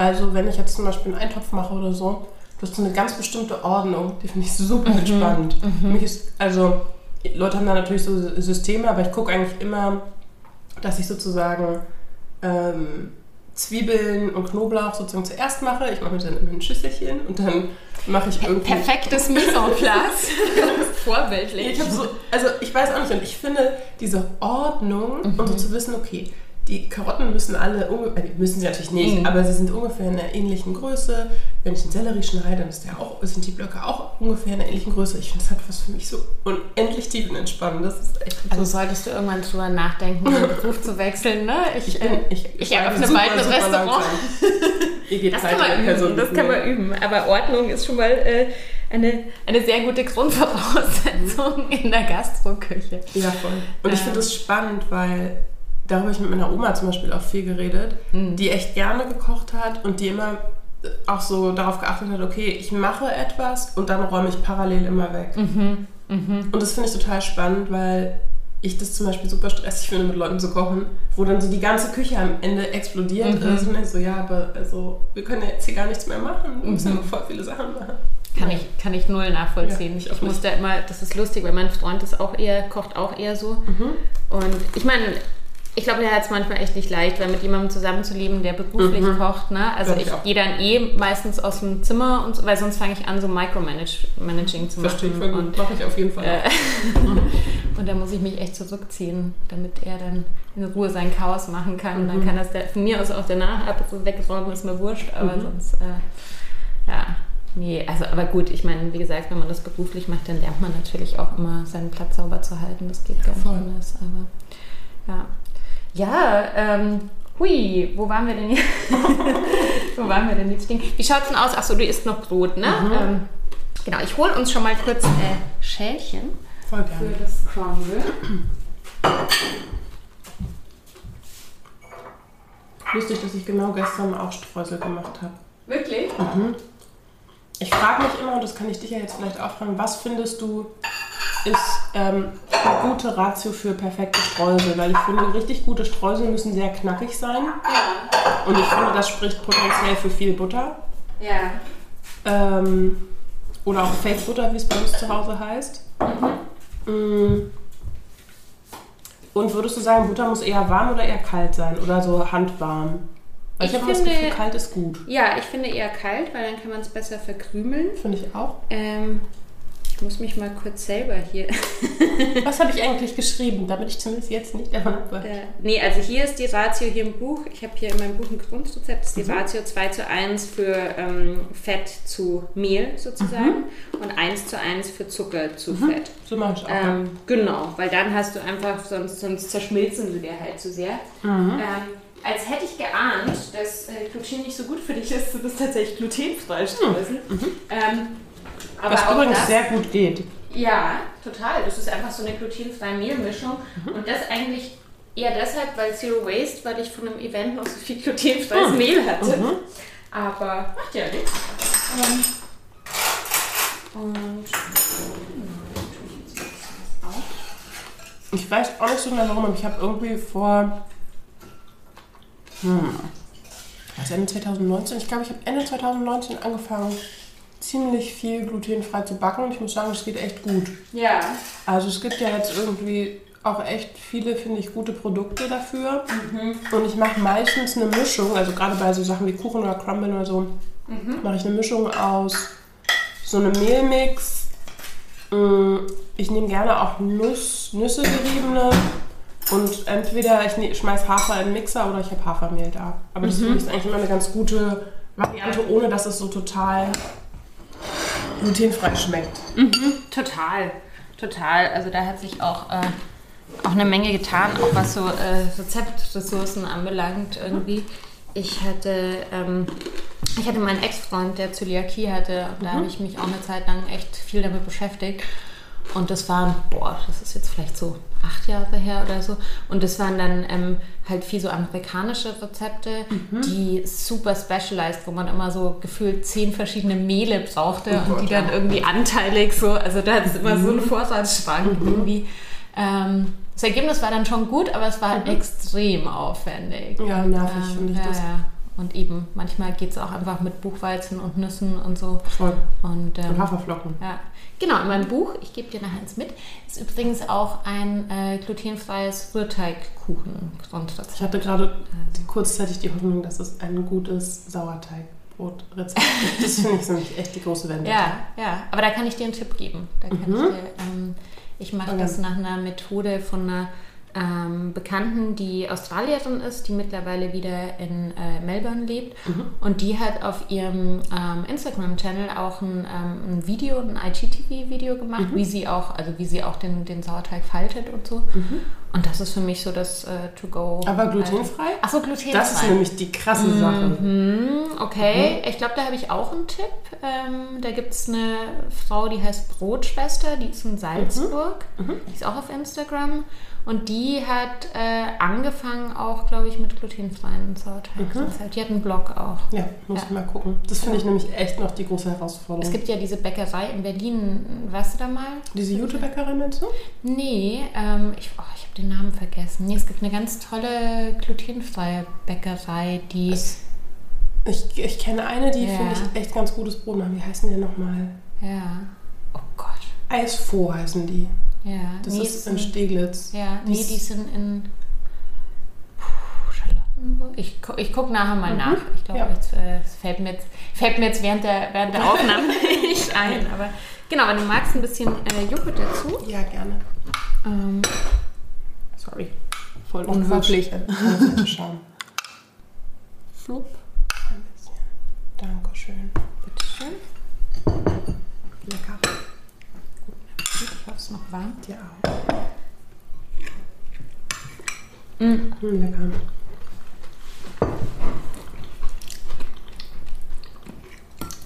Also wenn ich jetzt zum Beispiel einen Eintopf mache oder so, du hast so eine ganz bestimmte Ordnung, die finde ich super entspannt. Für mich ist, also Leute haben da natürlich so Systeme, aber ich gucke eigentlich immer, dass ich sozusagen ähm, Zwiebeln und Knoblauch sozusagen zuerst mache. Ich mache mir dann immer ein Schüsselchen und dann mache ich irgendwie... Perfektes Mise en place. <laughs> Vorbildlich. Ich so, also ich weiß auch nicht, und ich finde diese Ordnung und so zu wissen, okay, die Karotten müssen alle, äh, müssen sie natürlich nicht, Mhm. aber sie sind ungefähr in einer ähnlichen Größe. Wenn ich einen Sellerie schneide, dann ist der auch, sind die Blöcke auch ungefähr in einer ähnlichen Größe. Ich finde, das hat was für mich so unendlich tiefenentspannend. Das ist echt Also solltest du irgendwann drüber nachdenken, <laughs> den Beruf zu wechseln, ne? Ich, ich bin, äh, ich, ich schneide eröffne super, bald ein Restaurant. <laughs> das kann man üben, das kann man üben. Aber Ordnung ist schon mal äh, eine, eine sehr gute Grundvoraussetzung in der Gastroküche. Ja, voll. Und ich finde das spannend, weil darüber habe ich mit meiner Oma zum Beispiel auch viel geredet, Mhm. die echt gerne gekocht hat und die immer auch so darauf geachtet hat, okay, ich mache etwas und dann räume ich parallel immer weg. Mhm. Und das finde ich total spannend, weil ich das zum Beispiel super stressig finde, mit Leuten zu kochen, wo dann so die ganze Küche am Ende explodiert Mhm. ist und ich so, ja, aber also, wir können ja jetzt hier gar nichts mehr machen, wir müssen Mhm. voll viele Sachen machen. Kann ich, kann ich null nachvollziehen. Ja, ich ich muss da immer, das ist lustig, weil mein Freund ist auch eher, kocht auch eher so. Mhm. Und ich meine, ich glaube, der hat es manchmal echt nicht leicht, weil mit jemandem zusammenzuleben, der beruflich Mhm. kocht. Ne? Also ich ich, gehe dann eh meistens aus dem Zimmer, und so, weil sonst fange ich an, so Micromanaging zu machen. Verstehe ich Und, mache ich auf jeden Fall. äh, <laughs> und da muss ich mich echt zurückziehen, damit er dann in Ruhe sein Chaos machen kann. Und dann Mhm. kann das der, von mir aus auch danach ab, so wegräumen, ist mir wurscht, aber Mhm. sonst, äh, ja. Nee, also aber gut, ich meine, wie gesagt, wenn man das beruflich macht, dann lernt man natürlich auch immer seinen Platz sauber zu halten. Das geht gar nicht voll. anders. Aber ja. Ja, ähm, hui, wo waren wir denn jetzt? <laughs> wo waren wir denn jetzt? Wie schaut's denn aus? Achso, du isst noch Brot, ne? Mhm. Ähm, genau, ich hole uns schon mal kurz äh, Schälchen Voll für gerne. das Crumble. Lustig, dass ich genau gestern auch Streusel gemacht habe. Wirklich? Ich frage mich immer, und das kann ich dich ja jetzt vielleicht auch fragen, was findest du ist ähm, eine gute Ratio für perfekte Streusel? Weil ich finde, richtig gute Streusel müssen sehr knackig sein. Und ich finde, das spricht potenziell für viel Butter. Ja. Ähm, oder auch Fake Butter, wie es bei uns zu Hause heißt. Mm. Und würdest du sagen, Butter muss eher warm oder eher kalt sein? Oder so handwarm? Weil ich, Ich habe das finde- Gefühl, kalt ist gut. Ja, ich finde eher kalt, weil dann kann man es besser verkrümeln. Finde ich auch. Ähm, ich muss mich mal kurz selber hier. <laughs> Was habe ich eigentlich geschrieben, damit ich zumindest jetzt nicht abweiche? Äh, nee, also hier ist die Ratio hier im Buch. Ich habe hier in meinem Buch ein Grundrezept. Das ist die Ratio 2 zu 1 für ähm, Fett zu Mehl sozusagen und 1 zu 1 für Zucker zu Fett. So mache ich auch. Ähm, genau, weil dann hast du einfach, sonst, sonst zerschmilzen sie dir halt zu sehr. Ähm, als hätte ich geahnt, dass äh, Gluten nicht so gut für dich ist, du bist tatsächlich glutenfrei Streusel. Ähm, aber Was übrigens das, sehr gut geht. ja, total. Das ist einfach so eine glutenfreie Mehlmischung. Und das eigentlich eher deshalb, weil Zero Waste, weil ich von einem Event noch so viel glutenfreies Mehl hatte. Aber macht ja nichts. Ähm, und hm. Ich weiß auch nicht so genau warum, aber ich habe irgendwie vor. Hm. Was, Ende 2019? Ich glaube, ich habe Ende 2019 angefangen, ziemlich viel glutenfrei zu backen und ich muss sagen, es geht echt gut. Ja, Also es gibt ja jetzt irgendwie auch echt viele, finde ich, gute Produkte dafür. Und ich mache meistens eine Mischung, also gerade bei so Sachen wie Kuchen oder Crumble oder so, mache ich eine Mischung aus so einem Mehlmix. Mm, Ich nehme gerne auch Nuss, Nüsse geriebene. Und entweder ich ne, schmeiß Hafer in den Mixer oder ich habe Hafermehl da. Aber das finde ich ist eigentlich immer eine ganz gute Variante, ohne dass es so total glutenfrei schmeckt. total. Total. Also da hat sich auch, äh, auch eine Menge getan, auch was so äh, Rezeptressourcen anbelangt irgendwie. Ich hatte, ähm, ich hatte meinen Ex-Freund, der Zöliakie hatte, und da habe ich mich auch eine Zeit lang echt viel damit beschäftigt. Und das waren, boah, das ist jetzt vielleicht so acht Jahre her oder so. Und das waren dann ähm, halt viel so amerikanische Rezepte, die super specialized, wo man immer so gefühlt zehn verschiedene Mehle brauchte Oh und die dann irgendwie anteilig so, also da hat es immer so einen Vorratsschrank irgendwie. Ähm, das Ergebnis war dann schon gut, aber es war extrem aufwendig. Ja, nervig Ähm, finde ich ja, das. Ja. Und eben, manchmal geht es auch einfach mit Buchweizen und Nüssen und so. Voll. Und, ähm, Und Haferflocken. ja, genau. In meinem Buch, ich gebe dir nachher eins mit, ist übrigens auch ein äh, glutenfreies Rührteigkuchen Ich hatte gerade kurzzeitig die Hoffnung, dass es ein gutes Sauerteigbrotrezept gibt. <laughs> Das finde ich so nämlich echt die große Wende. Ja, ja. Aber da kann ich dir einen Tipp geben. Da kann Mhm. ich dir, ähm, ich mache Okay. das nach einer Methode von einer ähm, Bekannten, die Australierin ist, die mittlerweile wieder in äh, Melbourne lebt. Mhm. Und die hat auf ihrem ähm, Instagram-Channel auch ein, ähm, ein Video, ein IGTV-Video gemacht, Mhm. wie sie auch, also wie sie auch den, den Sauerteig faltet und so. Und das ist für mich so das äh, To-Go. Mhm. Aber glutenfrei? Achso, glutenfrei. Das ist nämlich die krasse Sache. Mhm, okay, ich glaube, da habe ich auch einen Tipp. Ähm, da gibt es eine Frau, die heißt Brotschwester, die ist in Salzburg. Die ist auch auf Instagram. Und die hat äh, angefangen auch, glaube ich, mit glutenfreien Sauerteig. Die hat einen Blog auch. Ja, muss Ja. ich mal gucken. Das finde ich nämlich echt noch die große Herausforderung. Es gibt ja diese Bäckerei in Berlin, warst du da mal? diese Jute-Bäckerei, meinst du? Nee, ähm, ich, oh, ich habe den Namen vergessen. Nee, es gibt eine ganz tolle glutenfreie Bäckerei, die... Ich, ich kenne eine, die Ja. finde ich echt ganz gutes Brot machen. Wie heißen die nochmal? Ja. Oh Gott. Eisfroh heißen die. Ja. Das nee, ist in Steglitz. Ja, Die nee, die sind in Puh, Charlottenburg. Ich, gu- ich gucke nachher mal nach. Ich glaube, Mhm. Ja. jetzt, äh, es fällt mir jetzt, fällt mir jetzt während der, während der Aufnahme <laughs> nicht ein. Aber genau, wenn du magst, ein bisschen äh, Joghurt dazu. Ja, gerne. Ähm, sorry. Voll unhöflich. <laughs> Schauen. Flup. Ein bisschen. Dankeschön. Bitteschön. Lecker. Ist noch warm. Auch. Mm. Hm, lecker.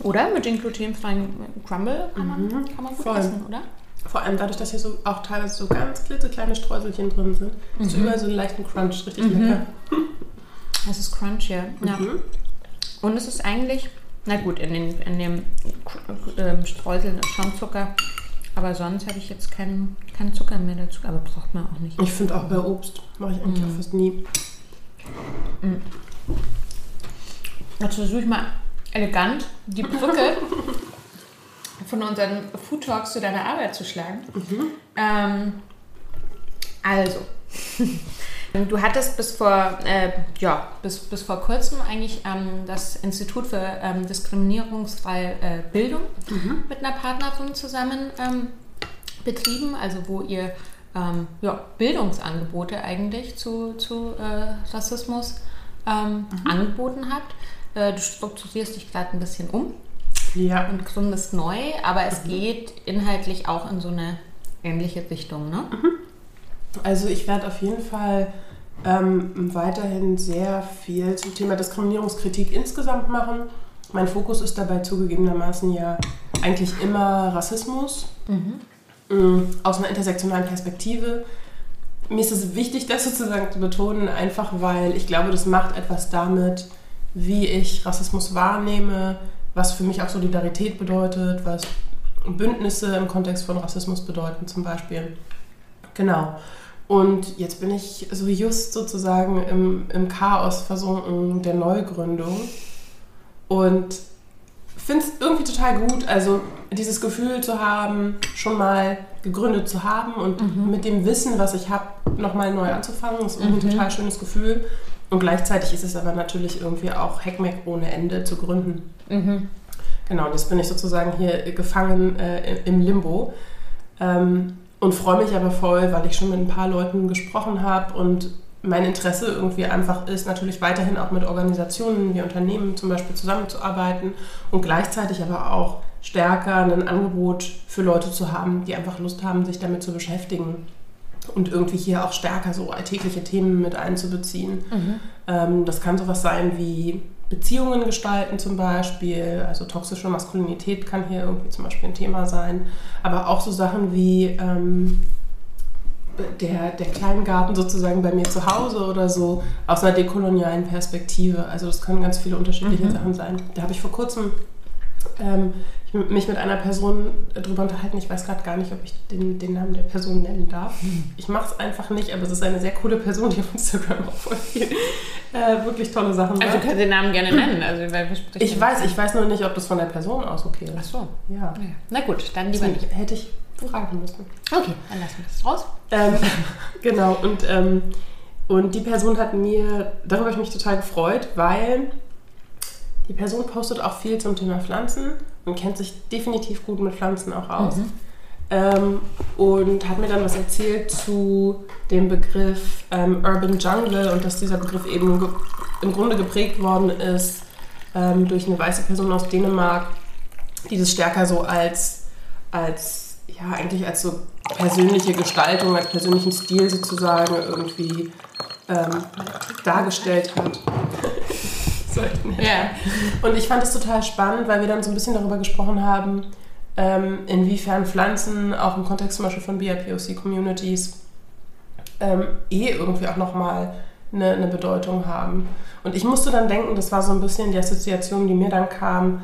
Oder mit den glutenfreien Crumble kann man, kann man gut Voll. essen, oder? Vor allem dadurch, dass hier so auch teilweise so ganz klitzekleine Streuselchen drin sind. So überall so einen leichten Crunch. Richtig lecker. Es ist crunch, ja. ja. Mhm. Und es ist eigentlich, na gut, in, den, in dem ähm, Streuseln ist schon Zucker, aber sonst habe ich jetzt keinen keinen Zucker mehr dazu, aber braucht man auch nicht. Ich finde auch bei Obst mache ich eigentlich auch fast nie. Jetzt versuche ich mal elegant die Brücke <laughs> von unseren Food Talks zu deiner Arbeit zu schlagen. Mhm. Ähm, also, du hattest bis vor, äh, ja, bis, bis vor kurzem eigentlich ähm, das Institut für ähm, diskriminierungsfreie äh, Bildung mhm. mit einer Partnerin zusammen ähm, betrieben, also wo ihr ähm, ja, Bildungsangebote eigentlich zu, zu äh, Rassismus ähm, mhm. angeboten habt. Äh, du strukturierst dich gerade ein bisschen um ja. und gründest neu, aber es mhm. geht inhaltlich auch in so eine ähnliche Richtung, ne? Mhm. Also ich werde auf jeden Fall ähm, weiterhin sehr viel zum Thema Diskriminierungskritik insgesamt machen. Mein Fokus ist dabei zugegebenermaßen ja eigentlich immer Rassismus mhm. Ähm, aus einer intersektionalen Perspektive. Mir ist es wichtig, das sozusagen zu betonen, einfach weil ich glaube, das macht etwas damit, wie ich Rassismus wahrnehme, was für mich auch Solidarität bedeutet, was Bündnisse im Kontext von Rassismus bedeuten zum Beispiel. Genau. Und jetzt bin ich so just sozusagen im, im Chaos versunken der Neugründung und finde es irgendwie total gut, also dieses Gefühl zu haben, schon mal gegründet zu haben und mhm. mit dem Wissen, was ich habe, nochmal neu anzufangen, ist irgendwie mhm. ein total schönes Gefühl. Und gleichzeitig ist es aber natürlich irgendwie auch Heckmeck ohne Ende zu gründen. Mhm. Genau, jetzt bin ich sozusagen hier gefangen äh, im Limbo. Ähm, und freue mich aber voll, weil ich schon mit ein paar Leuten gesprochen habe und mein Interesse irgendwie einfach ist, natürlich weiterhin auch mit Organisationen wie Unternehmen zum Beispiel zusammenzuarbeiten und gleichzeitig aber auch stärker ein Angebot für Leute zu haben, die einfach Lust haben, sich damit zu beschäftigen und irgendwie hier auch stärker so alltägliche Themen mit einzubeziehen. Mhm. Ähm, das kann sowas sein wie Beziehungen gestalten zum Beispiel, also toxische Maskulinität kann hier irgendwie zum Beispiel ein Thema sein, aber auch so Sachen wie ähm, der, der Kleingarten sozusagen bei mir zu Hause oder so aus einer dekolonialen Perspektive. Also das können ganz viele unterschiedliche mhm. Sachen sein. Da habe ich vor kurzem ähm, mich mit einer Person darüber unterhalten. Ich weiß gerade gar nicht, ob ich den, den, Namen der Person nennen darf. Hm. Ich mache es einfach nicht, aber es ist eine sehr coole Person, die auf Instagram auch voll viel äh, wirklich tolle Sachen macht. Also du kannst den Namen gerne nennen. Also, weil ich weiß, ich weiß nur nicht, ob das von der Person aus okay ist. Ach so. Ja. Na gut, dann lieber nicht. Hätte ich fragen müssen. Okay, dann lassen wir das raus. Ähm, <laughs> genau, und, ähm, und die Person hat mir, darüber habe ich mich total gefreut, weil die Person postet auch viel zum Thema Pflanzen und kennt sich definitiv gut mit Pflanzen auch aus. Mhm. Ähm, und hat mir dann was erzählt zu dem Begriff ähm, Urban Jungle und dass dieser Begriff eben ge im Grunde geprägt worden ist ähm, durch eine weiße Person aus Dänemark, die das stärker so als, als ja, eigentlich als so persönliche Gestaltung, als persönlichen Stil sozusagen irgendwie ähm, dargestellt hat. Ja. Und ich fand es total spannend, weil wir dann so ein bisschen darüber gesprochen haben, ähm, inwiefern Pflanzen auch im Kontext zum Beispiel von BIPOC-Communities ähm, eh irgendwie auch nochmal eine, eine Bedeutung haben. Und ich musste dann denken, das war so ein bisschen die Assoziation, die mir dann kam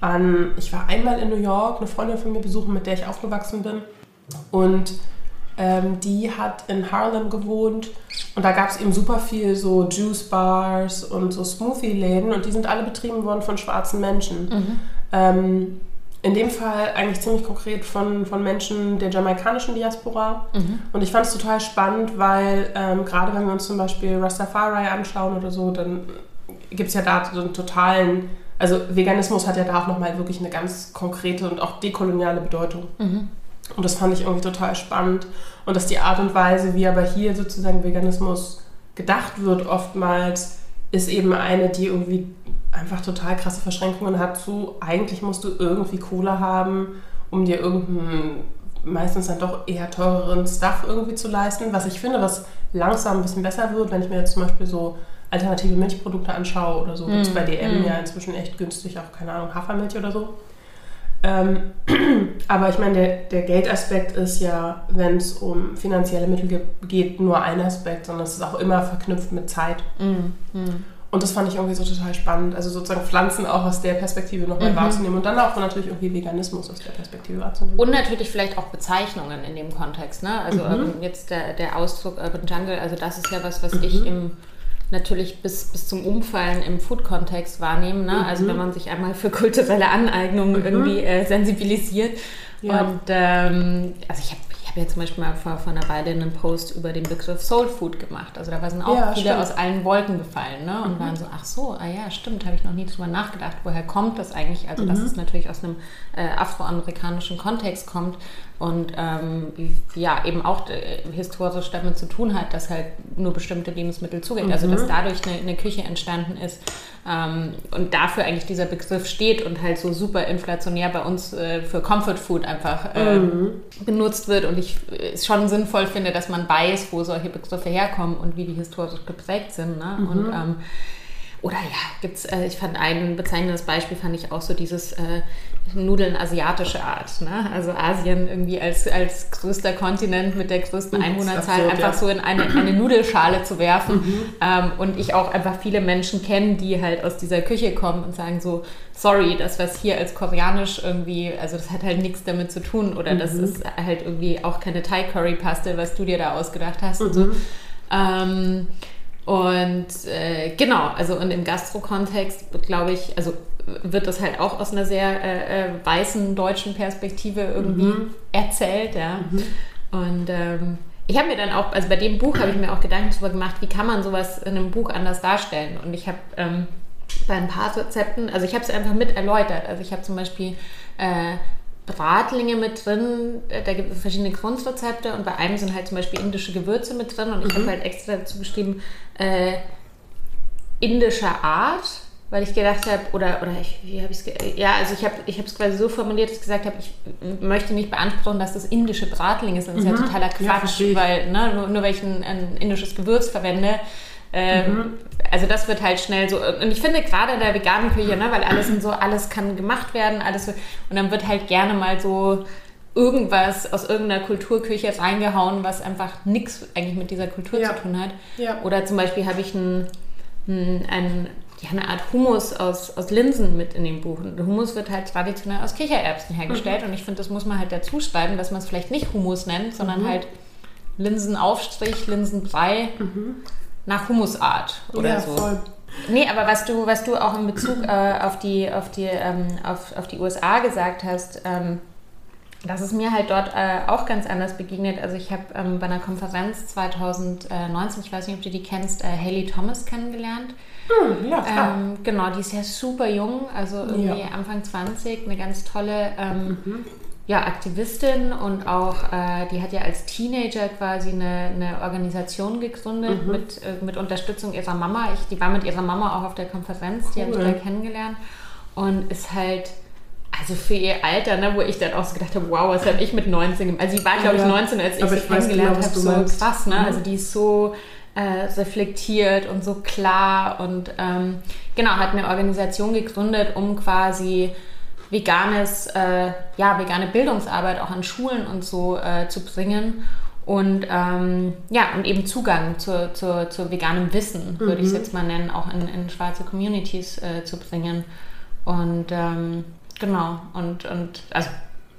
an, ich war einmal in New York, eine Freundin von mir besuchen, mit der ich aufgewachsen bin. Und ähm, die hat in Harlem gewohnt und da gab es eben super viel so Juice Bars und so Smoothie-Läden und die sind alle betrieben worden von schwarzen Menschen. Mhm. Ähm, in dem Fall eigentlich ziemlich konkret von, von Menschen der jamaikanischen Diaspora. Mhm. Und ich fand es total spannend, weil ähm, gerade wenn wir uns zum Beispiel Rastafari anschauen oder so, dann gibt es ja da so einen totalen, also Veganismus hat ja da auch nochmal wirklich eine ganz konkrete und auch dekoloniale Bedeutung. Mhm. Und das fand ich irgendwie total spannend. Und dass die Art und Weise, wie aber hier sozusagen Veganismus gedacht wird, oftmals, ist eben eine, die irgendwie einfach total krasse Verschränkungen hat zu, eigentlich musst du irgendwie Cola haben, um dir irgendeinen meistens dann doch eher teureren Stuff irgendwie zu leisten. Was ich finde, was langsam ein bisschen besser wird, wenn ich mir jetzt zum Beispiel so alternative Milchprodukte anschaue oder so, mm. gibt es bei DM mm. ja inzwischen echt günstig auch, keine Ahnung, Hafermilch oder so. Ähm, <clears throat> aber ich meine, der, der Geldaspekt ist ja, wenn es um finanzielle Mittel geht, nur ein Aspekt, sondern es ist auch immer verknüpft mit Zeit. Mm, mm. Und das fand ich irgendwie so total spannend. Also sozusagen Pflanzen auch aus der Perspektive nochmal mhm. wahrzunehmen und dann auch natürlich irgendwie Veganismus aus der Perspektive wahrzunehmen. Und natürlich vielleicht auch Bezeichnungen in dem Kontext. Ne? Also mhm. jetzt der, der Ausdruck Urban Jungle, also das ist ja was, was mhm. ich im natürlich bis, bis zum Umfallen im Food-Kontext wahrnehmen. Ne? Also mhm. Also wenn man sich einmal für kulturelle Aneignung mhm. irgendwie äh, sensibilisiert. Ja. Und ähm, also ich habe habe ja zum Beispiel mal vor, vor einer Weile einen Post über den Begriff Soul Food gemacht. Also da sind auch ja, viele stimmt. aus allen Wolken gefallen ne? und mhm. waren so, ach so, ah ja, stimmt, habe ich noch nie drüber nachgedacht. Woher kommt das eigentlich? Also mhm. dass es natürlich aus einem äh, afroamerikanischen Kontext kommt und ähm, ja, eben auch äh, historisch damit zu tun hat, dass halt nur bestimmte Lebensmittel zugehen. Mhm. Also dass mhm. dadurch eine, eine Küche entstanden ist ähm, und dafür eigentlich dieser Begriff steht und halt so super inflationär bei uns äh, für Comfort Food einfach äh, mhm. benutzt wird und ich es schon sinnvoll finde, dass man weiß, wo solche Begriffe herkommen und wie die historisch geprägt sind. Ne? Mhm. Und ähm, oder ja, gibt's, äh, ich fand ein bezeichnendes Beispiel, fand ich auch so dieses äh, Nudeln asiatische Art. Ne? Also Asien irgendwie als, als größter Kontinent mit der größten Einwohnerzahl absurd, einfach ja. so in eine, eine Nudelschale zu werfen. Mhm. Ähm, und ich auch einfach viele Menschen kenne, die halt aus dieser Küche kommen und sagen so, sorry, das was hier als koreanisch irgendwie, also das hat halt nichts damit zu tun oder mhm. das ist halt irgendwie auch keine Thai Curry Paste, was du dir da ausgedacht hast mhm. und so. Ähm, und äh, genau, also und im Gastro-Kontext glaube ich, also wird das halt auch aus einer sehr äh, äh, weißen deutschen Perspektive irgendwie mhm. erzählt, ja. Mhm. Und ähm, ich habe mir dann auch, also bei dem Buch habe ich mir auch Gedanken darüber gemacht, wie kann man sowas in einem Buch anders darstellen. Und ich habe ähm, bei ein paar Rezepten, also ich habe es einfach mit erläutert. Also ich habe zum Beispiel äh, Bratlinge mit drin, da gibt es verschiedene Grundrezepte und bei einem sind halt zum Beispiel indische Gewürze mit drin und ich mhm. habe halt extra dazu geschrieben, äh, indischer Art, weil ich gedacht habe, oder, oder ich, wie habe ich es, ja, also ich habe ich es quasi so formuliert, dass ich gesagt habe, ich möchte nicht beanspruchen, dass das indische Bratlinge sind. Das ist mhm. ja totaler Quatsch, ja, weil ne, nur, nur weil ich ein, ein indisches Gewürz verwende, ähm, mhm. Also das wird halt schnell so. Und ich finde gerade in der veganen Küche, ne, weil alles so, alles kann gemacht werden, alles und dann wird halt gerne mal so irgendwas aus irgendeiner Kulturküche reingehauen, was einfach nichts eigentlich mit dieser Kultur ja. zu tun hat. Ja. Oder zum Beispiel habe ich ein, ein, ein ja, eine Art Hummus aus, aus Linsen mit in dem Buch. Und Hummus wird halt traditionell aus Kichererbsen hergestellt. Mhm. Und ich finde, das muss man halt dazu schreiben, dass man es vielleicht nicht Hummus nennt, sondern mhm. halt Linsenaufstrich, Linsenbrei. Mhm nach Humusart oder ja, so. Voll. Nee, aber was du, was du auch in Bezug äh, auf, die, auf, die, ähm, auf, auf die USA gesagt hast, ähm, das ist mir halt dort äh, auch ganz anders begegnet. Also ich habe ähm, bei einer Konferenz 2019, ich weiß nicht, ob du die kennst, äh, Haley Thomas kennengelernt. Hm, ja. Ähm, genau, die ist ja super jung, also irgendwie ja. Anfang 20, eine ganz tolle ähm, mhm ja, Aktivistin und auch, äh, die hat ja als Teenager quasi eine, eine Organisation gegründet mhm. mit, äh, mit Unterstützung ihrer Mama. Ich, die war mit ihrer Mama auch auf der Konferenz, die habe ich da kennengelernt und ist halt, also für ihr Alter, ne, wo ich dann auch so gedacht habe, wow, was habe ich mit 19 Also sie war, glaube ich, 19, als ich Aber sie ich kennengelernt genau, habe, so meinst. krass, ne? Mhm. Also die ist so äh, reflektiert und so klar und ähm, genau, hat eine Organisation gegründet, um quasi veganes, äh, ja, vegane Bildungsarbeit auch an Schulen und so äh, zu bringen und ähm, ja, und eben Zugang zu, zu, zu veganem Wissen, würde ich es mhm. jetzt mal nennen, auch in, in schwarze Communities äh, zu bringen. Und ähm, genau, und, und also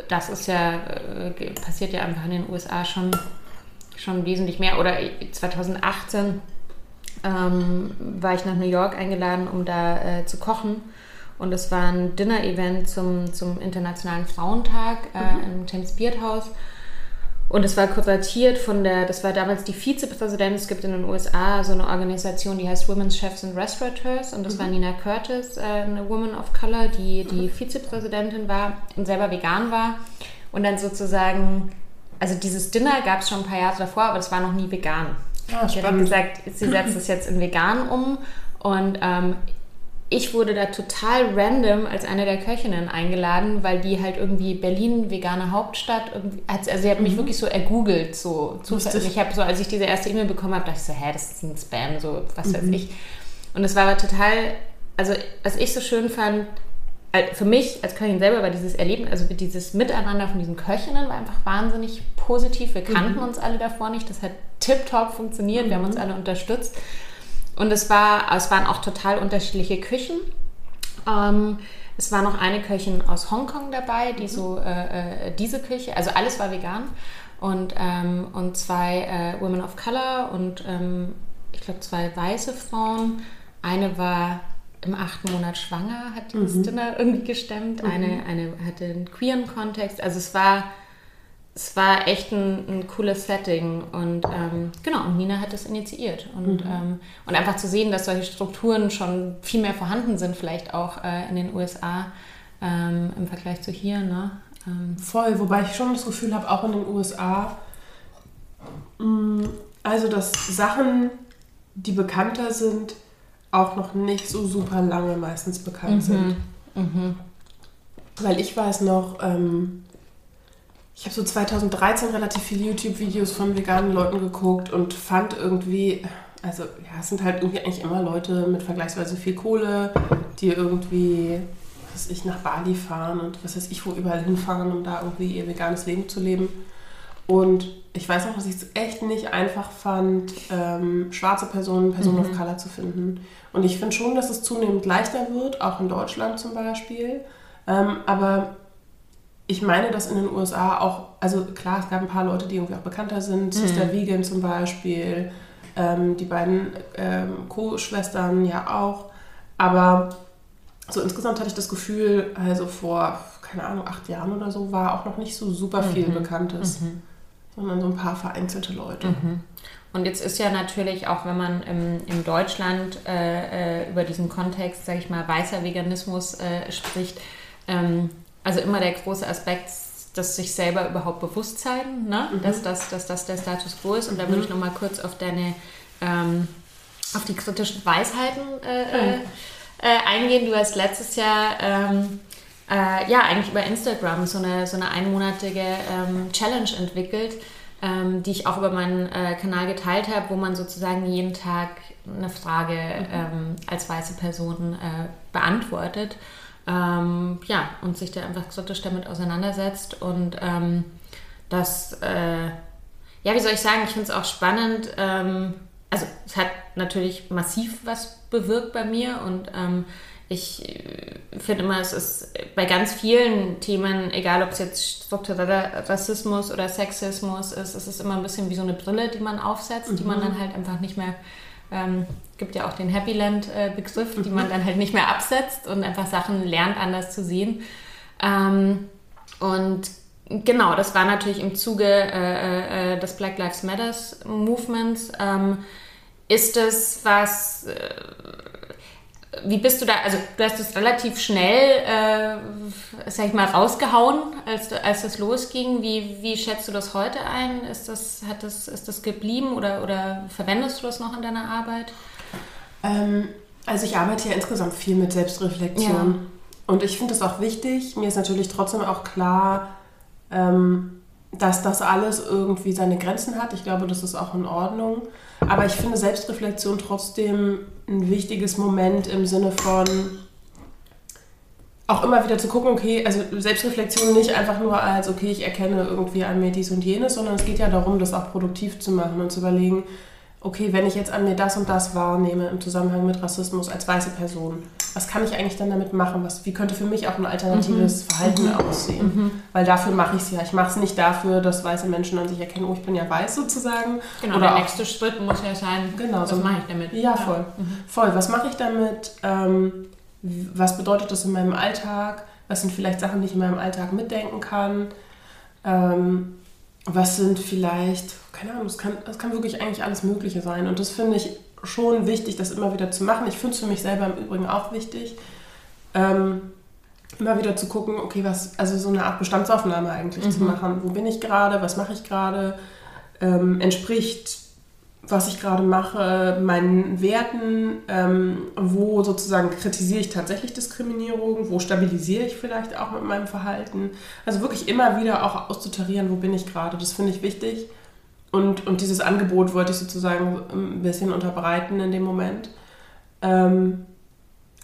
das ist ja, äh, passiert ja einfach in den USA schon, schon wesentlich mehr. Oder 2018 ähm, war ich nach New York eingeladen, um da äh, zu kochen. Und es war ein Dinner-Event zum, zum Internationalen Frauentag äh, mhm. im James Beard House. Und es war kuratiert von der, das war damals die Vizepräsidentin, es gibt in den USA so eine Organisation, die heißt Women's Chefs and Restaurateurs und das mhm. war Nina Curtis, äh, eine Woman of Color, die die mhm. Vizepräsidentin war und selber vegan war und dann sozusagen, also dieses Dinner gab es schon ein paar Jahre davor, aber es war noch nie vegan. Ah, sie hat gesagt, sie <laughs> setzt es jetzt in vegan um und ähm, ich wurde da total random als eine der Köchinnen eingeladen, weil die halt irgendwie Berlin, vegane Hauptstadt, also sie hat mich mhm. wirklich so ergoogelt, so zufällig. Ich habe so, als ich diese erste E-Mail bekommen habe, dachte ich so, hä, das ist ein Spam, so was mhm. weiß ich. Und es war aber total, also was ich so schön fand, für mich als Köchin selber war dieses Erleben, also dieses Miteinander von diesen Köchinnen war einfach wahnsinnig positiv. Wir kannten mhm. uns alle davor nicht, das hat tiptop funktioniert, wir haben uns mhm. alle unterstützt. Und es, war, es waren auch total unterschiedliche Küchen. Ähm, es war noch eine Köchin aus Hongkong dabei, die mhm. so äh, äh, diese Küche, also alles war vegan. Und, ähm, und zwei äh, Women of Color und ähm, ich glaube, zwei weiße Frauen. Eine war im achten Monat schwanger, hat dieses mhm. Dinner irgendwie gestemmt. Mhm. Eine, eine hatte einen queeren Kontext. Also es war, es war echt ein, ein cooles Setting. Und ähm, genau, und Nina hat das initiiert. Und, mhm. ähm, und einfach zu sehen, dass solche Strukturen schon viel mehr vorhanden sind, vielleicht auch äh, in den USA ähm, im Vergleich zu hier. Ne? Ähm, Voll, wobei ich schon das Gefühl habe, auch in den USA, mh, mm, also dass Sachen, die bekannter sind, auch noch nicht so super lange meistens bekannt mhm. sind. Mhm. Weil ich weiß noch, ähm, ich habe so 2013 relativ viele YouTube-Videos von veganen Leuten geguckt und fand irgendwie, also ja, es sind halt irgendwie eigentlich immer Leute mit vergleichsweise viel Kohle, die irgendwie, was weiß ich, nach Bali fahren und was weiß ich, wo überall hinfahren, um da irgendwie ihr veganes Leben zu leben. Und ich weiß auch, dass ich es echt nicht einfach fand, ähm, schwarze Personen, Personen mhm. of Color zu finden. Und ich finde schon, dass es zunehmend leichter wird, auch in Deutschland zum Beispiel. Ähm, aber ich meine, dass in den USA auch, also klar, es gab ein paar Leute, die irgendwie auch bekannter sind, mhm. Sister Vegan zum Beispiel, ähm, die beiden ähm, Co-Schwestern ja auch. Aber so insgesamt hatte ich das Gefühl, also vor, keine Ahnung, acht Jahren oder so, war auch noch nicht so super viel mhm. Bekanntes. Mhm sondern so ein paar vereinzelte Leute. Mhm. Und jetzt ist ja natürlich auch, wenn man im, in Deutschland äh, äh, über diesen Kontext, sage ich mal, weißer Veganismus äh, spricht, ähm, also immer der große Aspekt, dass sich selber überhaupt bewusst sein, ne? Mhm. dass, das, dass das der Status quo ist. Und da würde ich noch mal kurz auf deine, ähm, auf die kritischen Weisheiten mhm. eingehen. Du hast letztes Jahr ähm, äh, ja, eigentlich über Instagram so eine, so eine einmonatige ähm, Challenge entwickelt, ähm, die ich auch über meinen äh, Kanal geteilt habe, wo man sozusagen jeden Tag eine Frage mhm. ähm, als weiße Person äh, beantwortet. Ähm, ja, und sich da einfach kritisch damit auseinandersetzt. Und ähm, das, äh, ja, wie soll ich sagen, ich finde es auch spannend. Ähm, also es hat natürlich massiv was bewirkt bei mir und ich äh, finde immer, es ist bei ganz vielen Themen, egal ob es jetzt struktureller Rassismus oder Sexismus ist, es ist immer ein bisschen wie so eine Brille, die man aufsetzt, mhm. die man mhm. dann halt einfach nicht mehr, ähm, gibt ja auch den Happyland-Begriff, mhm. die man dann halt nicht mehr absetzt und einfach Sachen lernt, anders zu sehen. Ähm, und genau, das war natürlich im Zuge äh, äh, des Black Lives Matters Movements. Ähm, ist es was... Äh, wie bist du da, also du hast es relativ schnell, äh, sag ich mal, rausgehauen, als, als das losging. Wie, wie schätzt du das heute ein? Ist das, hat das, ist das geblieben oder, oder verwendest du das noch in deiner Arbeit? Ähm, also ich arbeite ja insgesamt viel mit Selbstreflexion. Ja. Und ich finde das auch wichtig. Mir ist natürlich trotzdem auch klar, ähm, dass das alles irgendwie seine Grenzen hat. Ich glaube, das ist auch in Ordnung. Aber ich finde Selbstreflexion trotzdem ein wichtiges Moment im Sinne von auch immer wieder zu gucken, okay, also Selbstreflexion nicht einfach nur als, okay, ich erkenne irgendwie an mir dies und jenes, sondern es geht ja darum, das auch produktiv zu machen und zu überlegen, okay, wenn ich jetzt an mir das und das wahrnehme im Zusammenhang mit Rassismus als weiße Person, was kann ich eigentlich dann damit machen? Was, wie könnte für mich auch ein alternatives mhm. Verhalten mhm. aussehen? Mhm. Weil dafür mache ich es ja. Ich mache es nicht dafür, dass weiße Menschen an sich erkennen, oh, ich bin ja weiß sozusagen. Genau, Oder der nächste Schritt muss ja sein, genau, was so, mache ich damit? Ja, voll. Mhm. Voll, was mache ich damit? Ähm, was bedeutet das in meinem Alltag? Was sind vielleicht Sachen, die ich in meinem Alltag mitdenken kann? Ähm, was sind vielleicht, keine Ahnung, es kann, das kann wirklich eigentlich alles Mögliche sein. Und das finde ich schon wichtig, das immer wieder zu machen. Ich finde es für mich selber im Übrigen auch wichtig, ähm, immer wieder zu gucken, okay, was, also so eine Art Bestandsaufnahme eigentlich mhm. zu machen. Wo bin ich gerade, was mache ich gerade? Ähm, entspricht was ich gerade mache, meinen Werten, ähm, wo sozusagen kritisiere ich tatsächlich Diskriminierung, wo stabilisiere ich vielleicht auch mit meinem Verhalten. Also wirklich immer wieder auch auszutarieren, wo bin ich gerade, das finde ich wichtig. Und, und dieses Angebot wollte ich sozusagen ein bisschen unterbreiten in dem Moment. Ähm,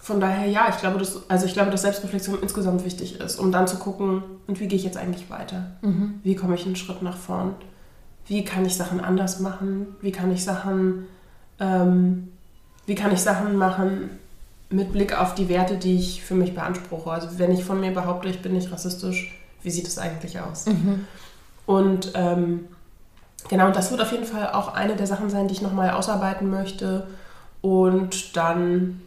von daher, ja, ich glaube, dass, also ich glaube, dass Selbstreflexion insgesamt wichtig ist, um dann zu gucken, und wie gehe ich jetzt eigentlich weiter? Mhm. Wie komme ich einen Schritt nach vorn? Wie kann ich Sachen anders machen, wie kann ich Sachen, ähm, wie kann ich Sachen machen mit Blick auf die Werte, die ich für mich beanspruche. Also wenn ich von mir behaupte, ich bin nicht rassistisch, wie sieht es eigentlich aus? Mhm. Und ähm, genau, das wird auf jeden Fall auch eine der Sachen sein, die ich nochmal ausarbeiten möchte und dann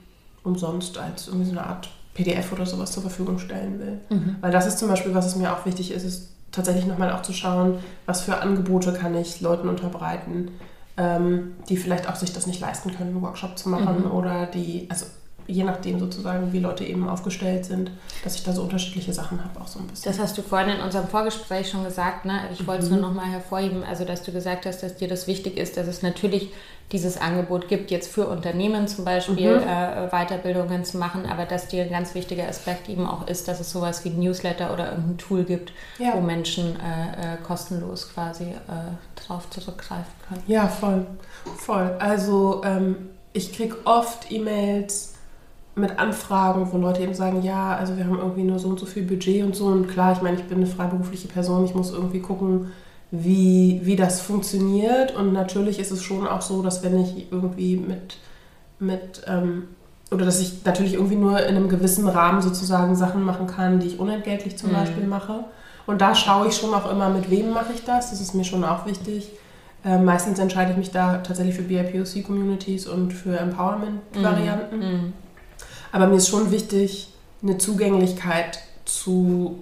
umsonst als irgendwie so eine Art PDF oder sowas zur Verfügung stellen will. Mhm. Weil das ist zum Beispiel, was es mir auch wichtig ist, ist tatsächlich nochmal auch zu schauen, was für Angebote kann ich Leuten unterbreiten, ähm, die vielleicht auch sich das nicht leisten können, einen Workshop zu machen mhm. oder die, also je nachdem sozusagen, wie Leute eben aufgestellt sind, dass ich da so unterschiedliche Sachen habe, auch so ein bisschen. Das hast du vorhin in unserem Vorgespräch schon gesagt, ne? Ich wollte es mhm. nur nochmal hervorheben, also dass du gesagt hast, dass dir das wichtig ist, dass es natürlich dieses Angebot gibt, jetzt für Unternehmen zum Beispiel mhm. äh, Weiterbildungen zu machen, aber dass dir ein ganz wichtiger Aspekt eben auch ist, dass es sowas wie ein Newsletter oder irgendein Tool gibt, ja. wo Menschen äh, äh, kostenlos quasi äh, drauf zurückgreifen können. Ja, voll. Voll. Also ähm, ich kriege oft E-Mails mit Anfragen, wo Leute eben sagen, ja, also wir haben irgendwie nur so und so viel Budget und so. Und klar, ich meine, ich bin eine freiberufliche Person, ich muss irgendwie gucken, wie, wie das funktioniert. Und natürlich ist es schon auch so, dass wenn ich irgendwie mit, mit ähm, oder dass ich natürlich irgendwie nur in einem gewissen Rahmen sozusagen Sachen machen kann, die ich unentgeltlich zum mhm. Beispiel mache. Und da schaue ich schon auch immer, mit wem mache ich das. Das ist mir schon auch wichtig. Äh, meistens entscheide ich mich da tatsächlich für BIPOC-Communities und für Empowerment-Varianten. Mhm. mhm. Aber mir ist schon wichtig, eine Zugänglichkeit zu,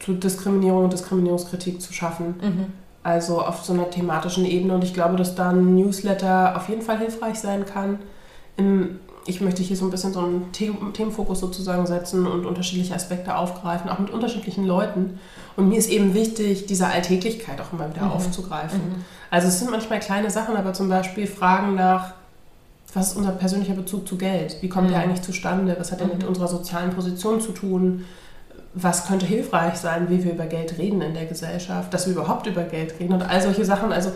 zu Diskriminierung und Diskriminierungskritik zu schaffen. Mhm. Also auf so einer thematischen Ebene. Und ich glaube, dass da ein Newsletter auf jeden Fall hilfreich sein kann. Im, ich möchte hier so ein bisschen so einen Themenfokus sozusagen setzen und unterschiedliche Aspekte aufgreifen, auch mit unterschiedlichen Leuten. Und mir ist eben wichtig, diese Alltäglichkeit auch immer wieder mhm. aufzugreifen. Mhm. Also es sind manchmal kleine Sachen, aber zum Beispiel Fragen nach was ist unser persönlicher Bezug zu Geld? Wie kommt mhm. der eigentlich zustande? Was hat er mhm. mit unserer sozialen Position zu tun? Was könnte hilfreich sein, wie wir über Geld reden in der Gesellschaft, dass wir überhaupt über Geld reden und all solche Sachen. Also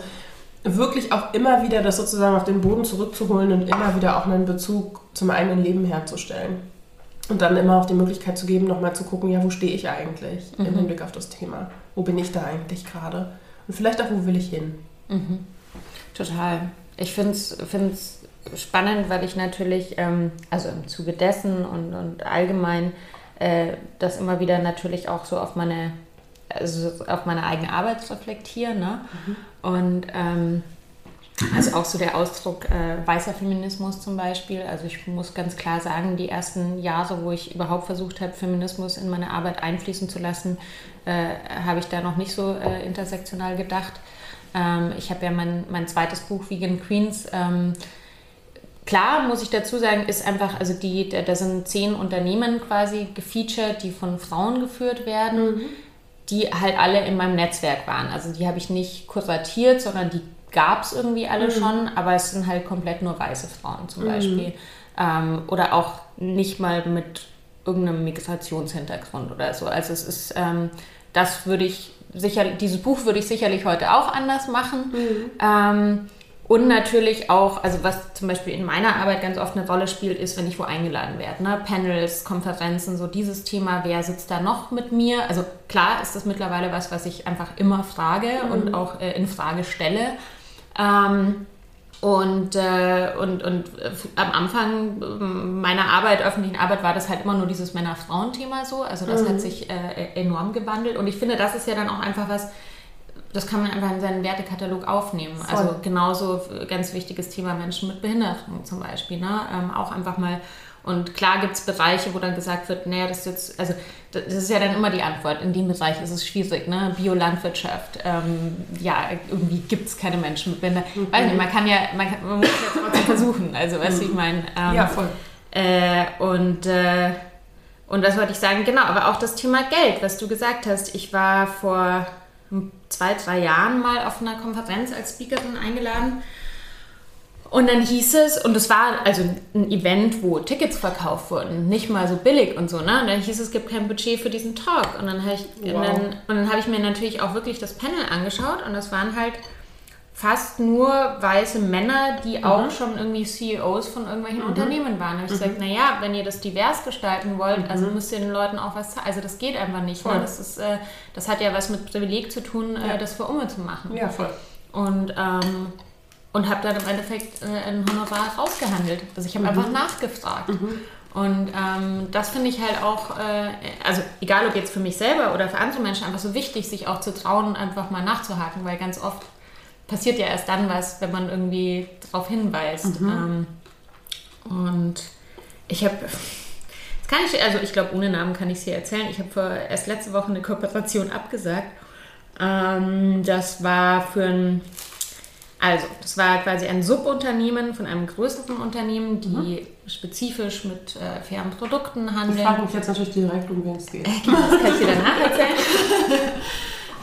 wirklich auch immer wieder das sozusagen auf den Boden zurückzuholen und immer wieder auch einen Bezug zum eigenen Leben herzustellen. Und dann immer auch die Möglichkeit zu geben, nochmal zu gucken, ja, wo stehe ich eigentlich mhm. im Hinblick auf das Thema? Wo bin ich da eigentlich gerade? Und vielleicht auch, wo will ich hin? Mhm. Total. Ich finde es spannend, weil ich natürlich, ähm, also im Zuge dessen und, und allgemein, äh, das immer wieder natürlich auch so auf meine, also auf meine eigene Arbeit reflektiere. Ne? Mhm. Und ähm, also auch so der Ausdruck äh, weißer Feminismus zum Beispiel. Also ich muss ganz klar sagen, die ersten Jahre, wo ich überhaupt versucht habe, Feminismus in meine Arbeit einfließen zu lassen, äh, habe ich da noch nicht so äh, intersektional gedacht. Ähm, ich habe ja mein, mein zweites Buch Vegan Queens ähm, Klar, muss ich dazu sagen, ist einfach, also die, da sind zehn Unternehmen quasi gefeatured, die von Frauen geführt werden, mhm. die halt alle in meinem Netzwerk waren. Also die habe ich nicht kuratiert, sondern die gab es irgendwie alle mhm. schon, aber es sind halt komplett nur weiße Frauen zum mhm. Beispiel. Ähm, oder auch nicht mal mit irgendeinem Migrationshintergrund oder so. Also es ist, ähm, das würde ich sicherlich, dieses Buch würde ich sicherlich heute auch anders machen. Mhm. Ähm, und natürlich auch, also was zum Beispiel in meiner Arbeit ganz oft eine Rolle spielt, ist, wenn ich wo eingeladen werde. Ne? Panels, Konferenzen, so dieses Thema, wer sitzt da noch mit mir? Also klar ist das mittlerweile was, was ich einfach immer frage mhm. und auch äh, in Frage stelle. Ähm, und, äh, und, und äh, am Anfang meiner Arbeit, öffentlichen Arbeit, war das halt immer nur dieses Männer-Frauen-Thema so. Also das mhm. hat sich äh, enorm gewandelt. Und ich finde, das ist ja dann auch einfach was, das kann man einfach in seinen Wertekatalog aufnehmen. Voll. Also genauso ganz wichtiges Thema Menschen mit Behinderung zum Beispiel. Ne? Ähm, auch einfach mal, und klar gibt es Bereiche, wo dann gesagt wird, naja, das ist jetzt, also das ist ja dann immer die Antwort, in dem Bereich ist es schwierig, ne? Biolandwirtschaft, ähm, ja, irgendwie gibt es keine Menschen mit Behinderung. Mhm. Weiß nicht, man kann ja, man, kann, man muss ja trotzdem versuchen, also weißt du, ich meine. Ähm, ja, voll. Äh, und, äh, und was wollte ich sagen? Genau, aber auch das Thema Geld, was du gesagt hast. Ich war vor zwei, drei Jahren mal auf einer Konferenz als Speakerin eingeladen. Und dann hieß es, und es war also ein Event, wo Tickets verkauft wurden, nicht mal so billig und so, ne? Und dann hieß es, es gibt kein Budget für diesen Talk. Und dann habe ich, wow. dann, dann hab ich mir natürlich auch wirklich das Panel angeschaut und das waren halt fast nur weiße Männer, die mhm. auch schon irgendwie CEOs von irgendwelchen mhm. Unternehmen waren. Da habe ich mhm. gesagt, naja, wenn ihr das divers gestalten wollt, also mhm. müsst ihr den Leuten auch was zeigen. Also das geht einfach nicht. Ne? Das, ist, äh, das hat ja was mit Privileg zu tun, äh, ja. das für Umme zu machen. Ja, voll. Und, ähm, und habe dann im Endeffekt äh, ein Honorar rausgehandelt. Also ich habe mhm. einfach nachgefragt. Mhm. Und ähm, das finde ich halt auch, äh, also egal ob jetzt für mich selber oder für andere Menschen, einfach so wichtig, sich auch zu trauen, einfach mal nachzuhaken, weil ganz oft passiert ja erst dann was, wenn man irgendwie darauf hinweist. Mhm. Ähm, und ich habe, das kann ich, also ich glaube, ohne Namen kann ich es hier erzählen. Ich habe erst letzte Woche eine Kooperation abgesagt. Ähm, das war für ein also, das war quasi ein Subunternehmen von einem größeren Unternehmen, die mhm. spezifisch mit äh, fairen Produkten handeln. Ich frage mich jetzt natürlich direkt, um wen es geht. genau, das kann ich dir danach erzählen. <laughs>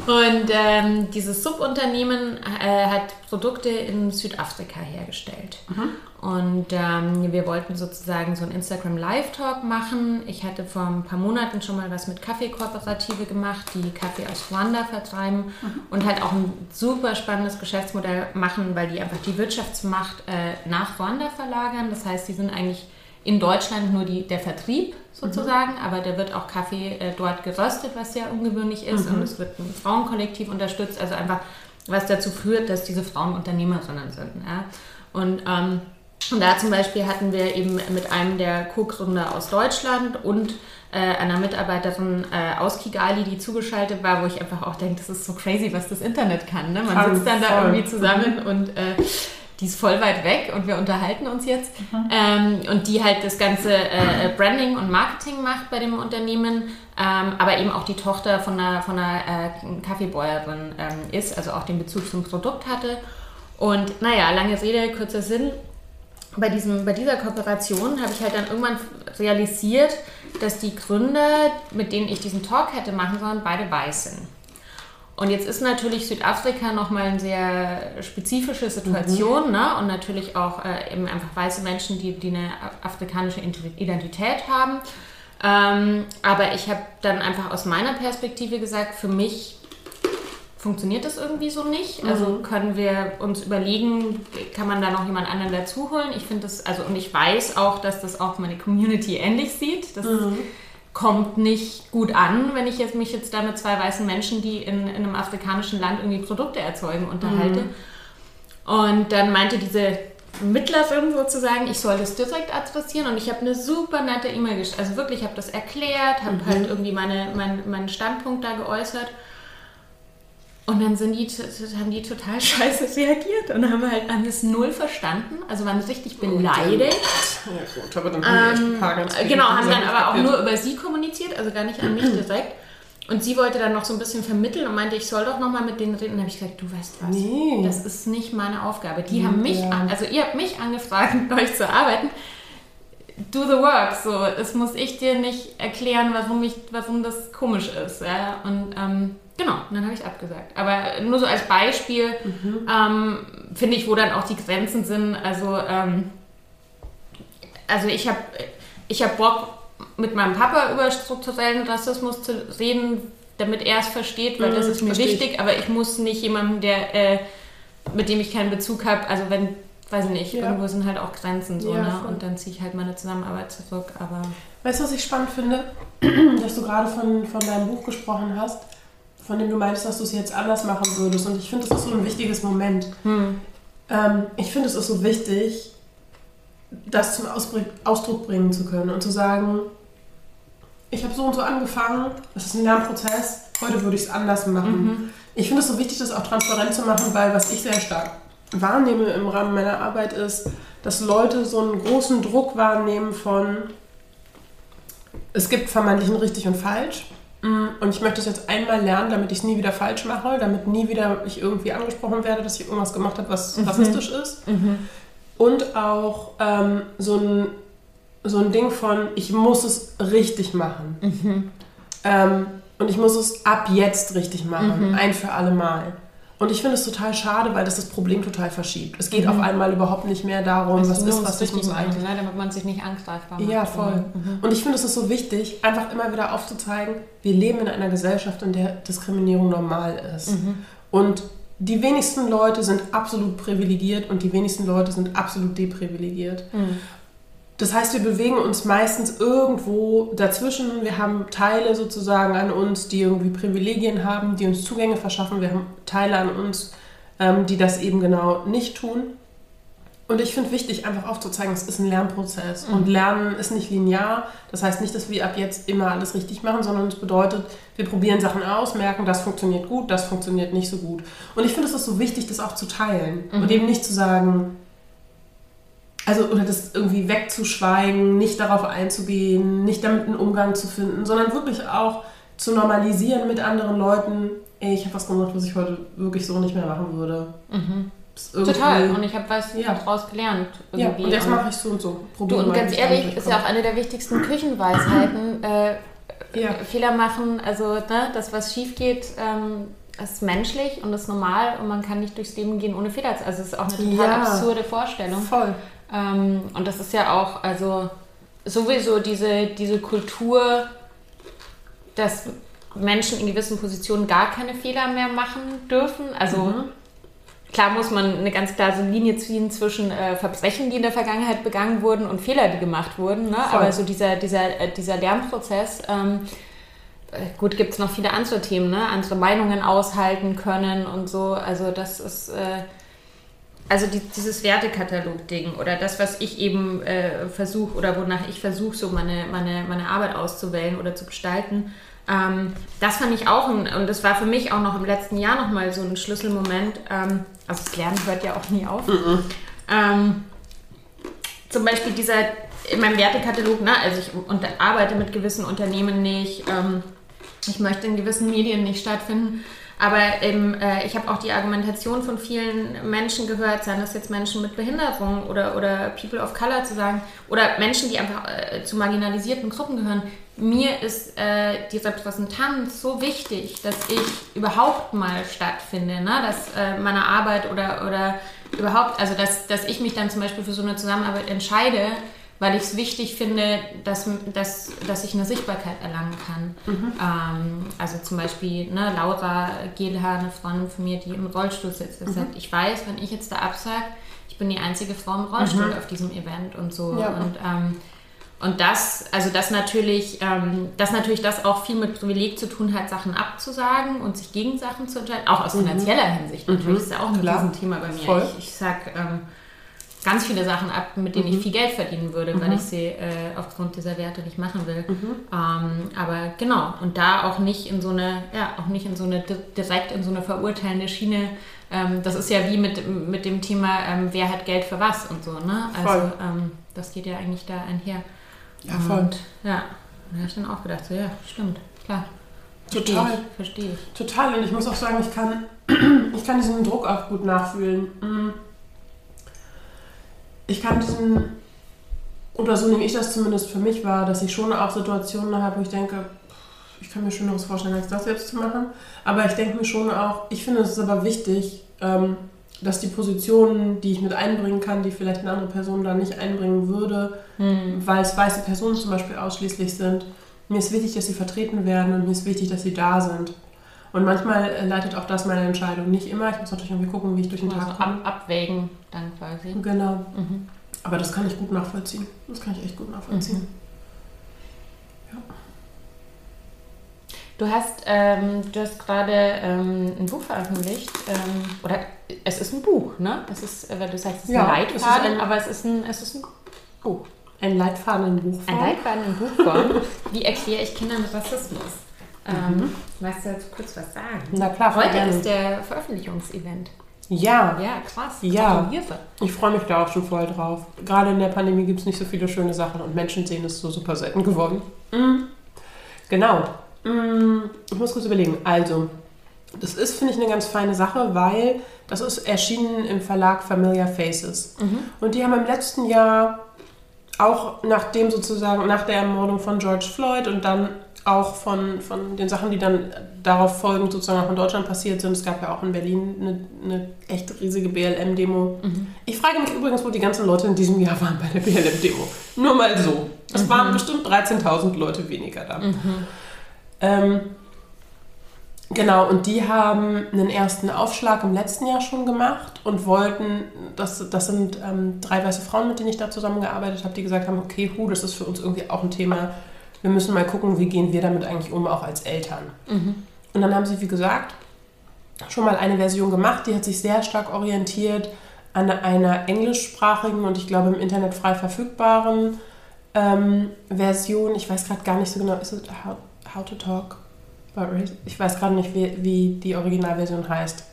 Und ähm, dieses Subunternehmen äh, hat Produkte in Südafrika hergestellt. Mhm. Und ähm, wir wollten sozusagen so einen Instagram Live Talk machen. Ich hatte vor ein paar Monaten schon mal was mit Kaffeekooperative gemacht, die Kaffee aus Ruanda vertreiben mhm. und halt auch ein super spannendes Geschäftsmodell machen, weil die einfach die Wirtschaftsmacht äh, nach Ruanda verlagern. Das heißt, die sind eigentlich in Deutschland nur die, der Vertrieb sozusagen, mhm. aber da wird auch Kaffee äh, dort geröstet, was sehr ungewöhnlich ist mhm. und es wird ein Frauenkollektiv unterstützt, also einfach was dazu führt, dass diese Frauen Unternehmerinnen sind. Ja? Und, ähm, und da zum Beispiel hatten wir eben mit einem der Co-Gründer aus Deutschland und äh, einer Mitarbeiterin äh, aus Kigali, die zugeschaltet war, wo ich einfach auch denke, das ist so crazy, was das Internet kann. Ne? Man sitzt dann da irgendwie zusammen mhm. und äh, die ist voll weit weg und wir unterhalten uns jetzt. Mhm. Ähm, und die halt das ganze äh, Branding und Marketing macht bei dem Unternehmen, ähm, aber eben auch die Tochter von einer, von einer äh, Kaffeebäuerin ähm, ist, also auch den Bezug zum Produkt hatte. Und naja, lange Rede, kurzer Sinn. Bei, diesem, bei dieser Kooperation habe ich halt dann irgendwann realisiert, dass die Gründer, mit denen ich diesen Talk hätte machen sollen, beide weiß sind. Und jetzt ist natürlich Südafrika nochmal eine sehr spezifische Situation mhm. ne? und natürlich auch äh, eben einfach weiße Menschen, die, die eine afrikanische Identität haben. Ähm, aber ich habe dann einfach aus meiner Perspektive gesagt, für mich funktioniert das irgendwie so nicht. Also mhm. Also können wir uns überlegen, kann man da noch jemand anderen dazu holen? Ich finde das, also und ich weiß auch, dass das auch meine Community ähnlich sieht. Das mhm kommt nicht gut an, wenn ich jetzt mich jetzt da mit zwei weißen Menschen, die in, in einem afrikanischen Land irgendwie Produkte erzeugen, unterhalte. Mhm. Und dann meinte diese Mittlerin sozusagen, ich soll das direkt adressieren und ich habe eine super nette E-Mail geschrieben. Also wirklich, ich habe das erklärt, habe mhm. halt irgendwie meine, mein, meinen Standpunkt da geäußert. Und dann sind die, haben die total <laughs> scheiße reagiert und haben halt alles null verstanden, also waren richtig beleidigt. Ja gut, aber dann haben die echt ein paar ganz ähm, Genau, haben dann aber auch nur über sie kommuniziert, also gar nicht an mich <clears throat> direkt. Und sie wollte dann noch so ein bisschen vermitteln und meinte, ich soll doch noch mal mit denen reden. Und dann habe ich gesagt, du weißt was, nee. das ist nicht meine Aufgabe. Die ja. haben mich, an, also ihr habt mich angefragt, <laughs> mit euch zu arbeiten. Do the work. So, das muss ich dir nicht erklären, warum, ich, warum das komisch ist. Ja? Und ähm, Genau, und dann habe ich abgesagt. Aber nur so als Beispiel mhm. ähm, finde ich, wo dann auch die Grenzen sind. Also, ähm, also ich habe ich hab Bock, mit meinem Papa über strukturellen Rassismus zu reden, damit er es versteht, weil mhm, das ist mir wichtig. Ich. Aber ich muss nicht jemandem, der, äh, mit dem ich keinen Bezug habe, also wenn, weiß ich nicht, ja. irgendwo sind halt auch Grenzen so, ja, ne? Und dann ziehe ich halt meine Zusammenarbeit zurück. Aber weißt du, was ich spannend finde? <clears throat> Dass du gerade von, von deinem Buch gesprochen hast von dem du meinst, dass du es jetzt anders machen würdest. Und ich finde, das ist so ein wichtiges Moment. Hm. Ähm, ich finde, es ist so wichtig, das zum Ausdruck bringen zu können und zu sagen, ich habe so und so angefangen, das ist ein Lernprozess, heute würde ich es anders machen. Mhm. Ich finde es so wichtig, das auch transparent zu machen, weil was ich sehr stark wahrnehme im Rahmen meiner Arbeit ist, dass Leute so einen großen Druck wahrnehmen von, es gibt vermeintlich ein richtig und falsch und ich möchte es jetzt einmal lernen, damit ich es nie wieder falsch mache, damit nie wieder ich irgendwie angesprochen werde, dass ich irgendwas gemacht habe, was mhm. rassistisch ist. Mhm. Und auch ähm, so, ein, so ein Ding von, ich muss es richtig machen. Mhm. Ähm, und ich muss es ab jetzt richtig machen, mhm. ein für alle Mal. Und ich finde es total schade, weil das das Problem total verschiebt. Es geht mhm. auf einmal überhaupt nicht mehr darum, was ist Rassismus eigentlich. Ne? Damit man sich nicht angreifbar macht. Ja, voll. Mhm. Und ich finde es ist so wichtig, einfach immer wieder aufzuzeigen, wir leben in einer Gesellschaft, in der Diskriminierung normal ist. Mhm. Und die wenigsten Leute sind absolut privilegiert und die wenigsten Leute sind absolut deprivilegiert. Das heißt, wir bewegen uns meistens irgendwo dazwischen. Wir haben Teile sozusagen an uns, die irgendwie Privilegien haben, die uns Zugänge verschaffen. Wir haben Teile an uns, ähm, die das eben genau nicht tun. Und ich finde wichtig, einfach aufzuzeigen, es ist ein Lernprozess. Mhm. Und Lernen ist nicht linear. Das heißt nicht, dass wir ab jetzt immer alles richtig machen, sondern es bedeutet, wir probieren Sachen aus, merken, das funktioniert gut, das funktioniert nicht so gut. Und ich finde es ist so wichtig, das auch zu teilen. Mhm. Und eben nicht zu sagen, also oder das irgendwie wegzuschweigen, nicht darauf einzugehen, nicht damit einen Umgang zu finden, sondern wirklich auch zu normalisieren mit anderen Leuten, ey, ich habe was gemacht, was ich heute wirklich so nicht mehr machen würde. Mhm. Total. Und ich habe was ja. daraus gelernt. Irgendwie. Ja, und jetzt mache ich so und so. Probier du, und ganz ehrlich, ist ja auch eine der wichtigsten Küchenweisheiten. <clears throat> Äh, ja. Fehler machen, also ne, das, was schief geht, ähm, ist menschlich und ist normal und man kann nicht durchs Leben gehen ohne Fehler. Also es ist auch eine total ja. absurde Vorstellung. Voll. Ähm, und das ist ja auch, also sowieso diese, diese Kultur, dass Menschen in gewissen Positionen gar keine Fehler mehr machen dürfen. Also mhm klar muss man eine ganz klare Linie ziehen zwischen äh, Verbrechen, die in der Vergangenheit begangen wurden und Fehler, die gemacht wurden. Ne? Aber so dieser, dieser, äh, dieser Lernprozess, ähm, äh, gut, gibt es noch viele andere Themen, ne? andere Meinungen aushalten können und so. Also das ist... Äh, also die, dieses Wertekatalog-Ding oder das, was ich eben äh, versuche oder wonach ich versuche, so meine, meine, meine Arbeit auszuwählen oder zu gestalten, ähm, das fand ich auch, ein, und das war für mich auch noch im letzten Jahr nochmal so ein Schlüsselmoment. Ähm, also das Lernen hört ja auch nie auf. Mhm. Ähm, zum Beispiel dieser, in meinem Wertekatalog, ne, also ich unter, arbeite mit gewissen Unternehmen nicht, ähm, ich möchte in gewissen Medien nicht stattfinden. Aber eben, äh, ich habe auch die Argumentation von vielen Menschen gehört, seien das jetzt Menschen mit Behinderung oder, oder People of Color zu sagen, oder Menschen, die einfach äh, zu marginalisierten Gruppen gehören. Mir ist äh, die Repräsentanz so wichtig, dass ich überhaupt mal stattfinde, ne? dass äh, meine Arbeit oder, oder überhaupt, also dass, dass ich mich dann zum Beispiel für so eine Zusammenarbeit entscheide, weil ich es wichtig finde, dass, dass, dass ich eine Sichtbarkeit erlangen kann. Mhm. Ähm, also zum Beispiel ne, Laura Gehlhaar, eine Freundin von mir, die im Rollstuhl sitzt, mhm. sagt, ich weiß, wenn ich jetzt da absage, ich bin die einzige Frau im Rollstuhl mhm. auf diesem Event und so. Ja. Und, ähm, und das, also das natürlich, ähm, dass natürlich das auch viel mit Privileg zu tun hat, Sachen abzusagen und sich gegen Sachen zu entscheiden, auch aus mhm. finanzieller Hinsicht natürlich, mhm. ist ja auch ein Riesenthema bei mir. Voll. Ich, ich sag, ähm, ganz viele Sachen ab, mit denen mhm. ich viel Geld verdienen würde, mhm. weil ich sie äh, aufgrund dieser Werte nicht machen will. Mhm. Ähm, aber genau, und da auch nicht in so eine, ja, auch nicht in so eine, direkt in so eine verurteilende Schiene. Ähm, das ist ja wie mit, mit dem Thema, ähm, wer hat Geld für was und so, ne? Also ähm, das geht ja eigentlich da einher. Ja, voll. Und, ja, da habe ich dann auch gedacht, so, ja, stimmt, klar. Total. Verstehe ich. Total. Und ich muss auch sagen, ich kann, <clears throat> ich kann diesen Druck auch gut nachfühlen. Mhm ich kann diesen, oder so nehme ich das zumindest für mich wahr, dass ich schon auch Situationen habe, wo ich denke, ich kann mir Schöneres vorstellen, als das jetzt zu machen. Aber ich denke mir schon auch, ich finde es ist aber wichtig, ähm, dass die Positionen, die ich mit einbringen kann, die vielleicht eine andere Person da nicht einbringen würde, hm. weil es weiße Personen zum Beispiel ausschließlich sind, mir ist wichtig, dass sie vertreten werden und mir ist wichtig, dass sie da sind. Und manchmal äh, leitet auch das meine Entscheidung. Nicht immer. Ich muss natürlich irgendwie gucken, wie ich durch den Tag komme. Ab, abwägen dann quasi. Genau. Mhm. Aber das kann ich gut nachvollziehen. Das kann ich echt gut nachvollziehen. Mhm. Ja. Du hast, ähm, du hast gerade ähm, ein Buch veröffentlicht, ähm, oder es ist ein Buch, ne? Es ist, äh, weil du sagst, es ist ja, ein Leitfaden, ist ein, aber es ist ein, es ist ein Buch. Ein Leitfaden in Buchform. Ein Leitfaden in Buchform. Wie erkläre ich Kindern Rassismus? Ähm, mhm. Weißt du jetzt kurz was sagen? Na klar, Heute gerne. ist der Veröffentlichungsevent. Ja. Ja, krass. Ja. Ich freue mich da auch schon voll drauf. Gerade in der Pandemie gibt es nicht so viele schöne Sachen und Menschen sehen es so super selten geworden. Mhm. Genau. Mhm. Ich muss kurz überlegen. Also, das ist, finde ich, eine ganz feine Sache, weil das ist erschienen im Verlag Familiar Faces. Mhm. Und die haben im letzten Jahr auch nachdem sozusagen, nach der Ermordung von George Floyd und dann auch von, von den Sachen, die dann darauf folgend sozusagen auch in Deutschland passiert sind. Es gab ja auch in Berlin eine, eine echt riesige BLM-Demo. Mhm. Ich frage mich übrigens, wo die ganzen Leute in diesem Jahr waren bei der BLM-Demo. Nur mal so. Es mhm. waren bestimmt 13.000 Leute weniger da. Mhm. Ähm, genau, und die haben einen ersten Aufschlag im letzten Jahr schon gemacht und wollten, das, das sind ähm, drei weiße Frauen, mit denen ich da zusammengearbeitet habe, die gesagt haben, okay, hu, das ist für uns irgendwie auch ein Thema, wir müssen mal gucken, wie gehen wir damit eigentlich um, auch als Eltern. Mhm. Und dann haben sie, wie gesagt, schon mal eine Version gemacht, die hat sich sehr stark orientiert an einer englischsprachigen und ich glaube im Internet frei verfügbaren ähm, Version. Ich weiß gerade gar nicht so genau, ist es How, How to Talk? Ich weiß gerade nicht, wie, wie die Originalversion heißt.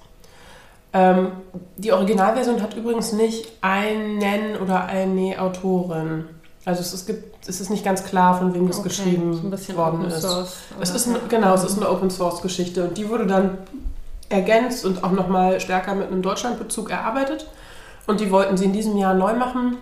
Ähm, die Originalversion hat übrigens nicht einen oder eine Autorin. Also es, es, gibt, es ist nicht ganz klar, von wem das okay. geschrieben worden ist. es ist eine, genau, es ist eine Open Source Geschichte und die wurde dann ergänzt und auch nochmal stärker mit einem Deutschlandbezug erarbeitet. Und die wollten sie in diesem Jahr neu machen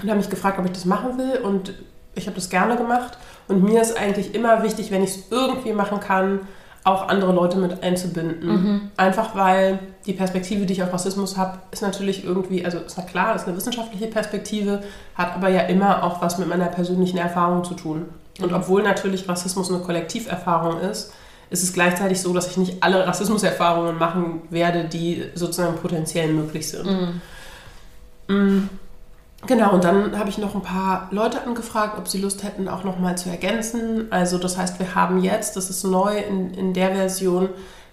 und haben mich gefragt, ob ich das machen will. Und ich habe das gerne gemacht. Und mir ist eigentlich immer wichtig, wenn ich es irgendwie machen kann, auch andere Leute mit einzubinden. Mhm. Einfach weil die Perspektive, die ich auf Rassismus habe, ist natürlich irgendwie, also ist na klar, ist eine wissenschaftliche Perspektive, hat aber ja immer auch was mit meiner persönlichen Erfahrung zu tun. Und mhm. obwohl natürlich Rassismus eine Kollektiverfahrung ist, ist es gleichzeitig so, dass ich nicht alle Rassismuserfahrungen machen werde, die sozusagen potenziell möglich sind. Mhm. Genau, und dann habe ich noch ein paar Leute angefragt, ob sie Lust hätten, auch nochmal zu ergänzen. Also das heißt, wir haben jetzt, das ist neu in, in der Version,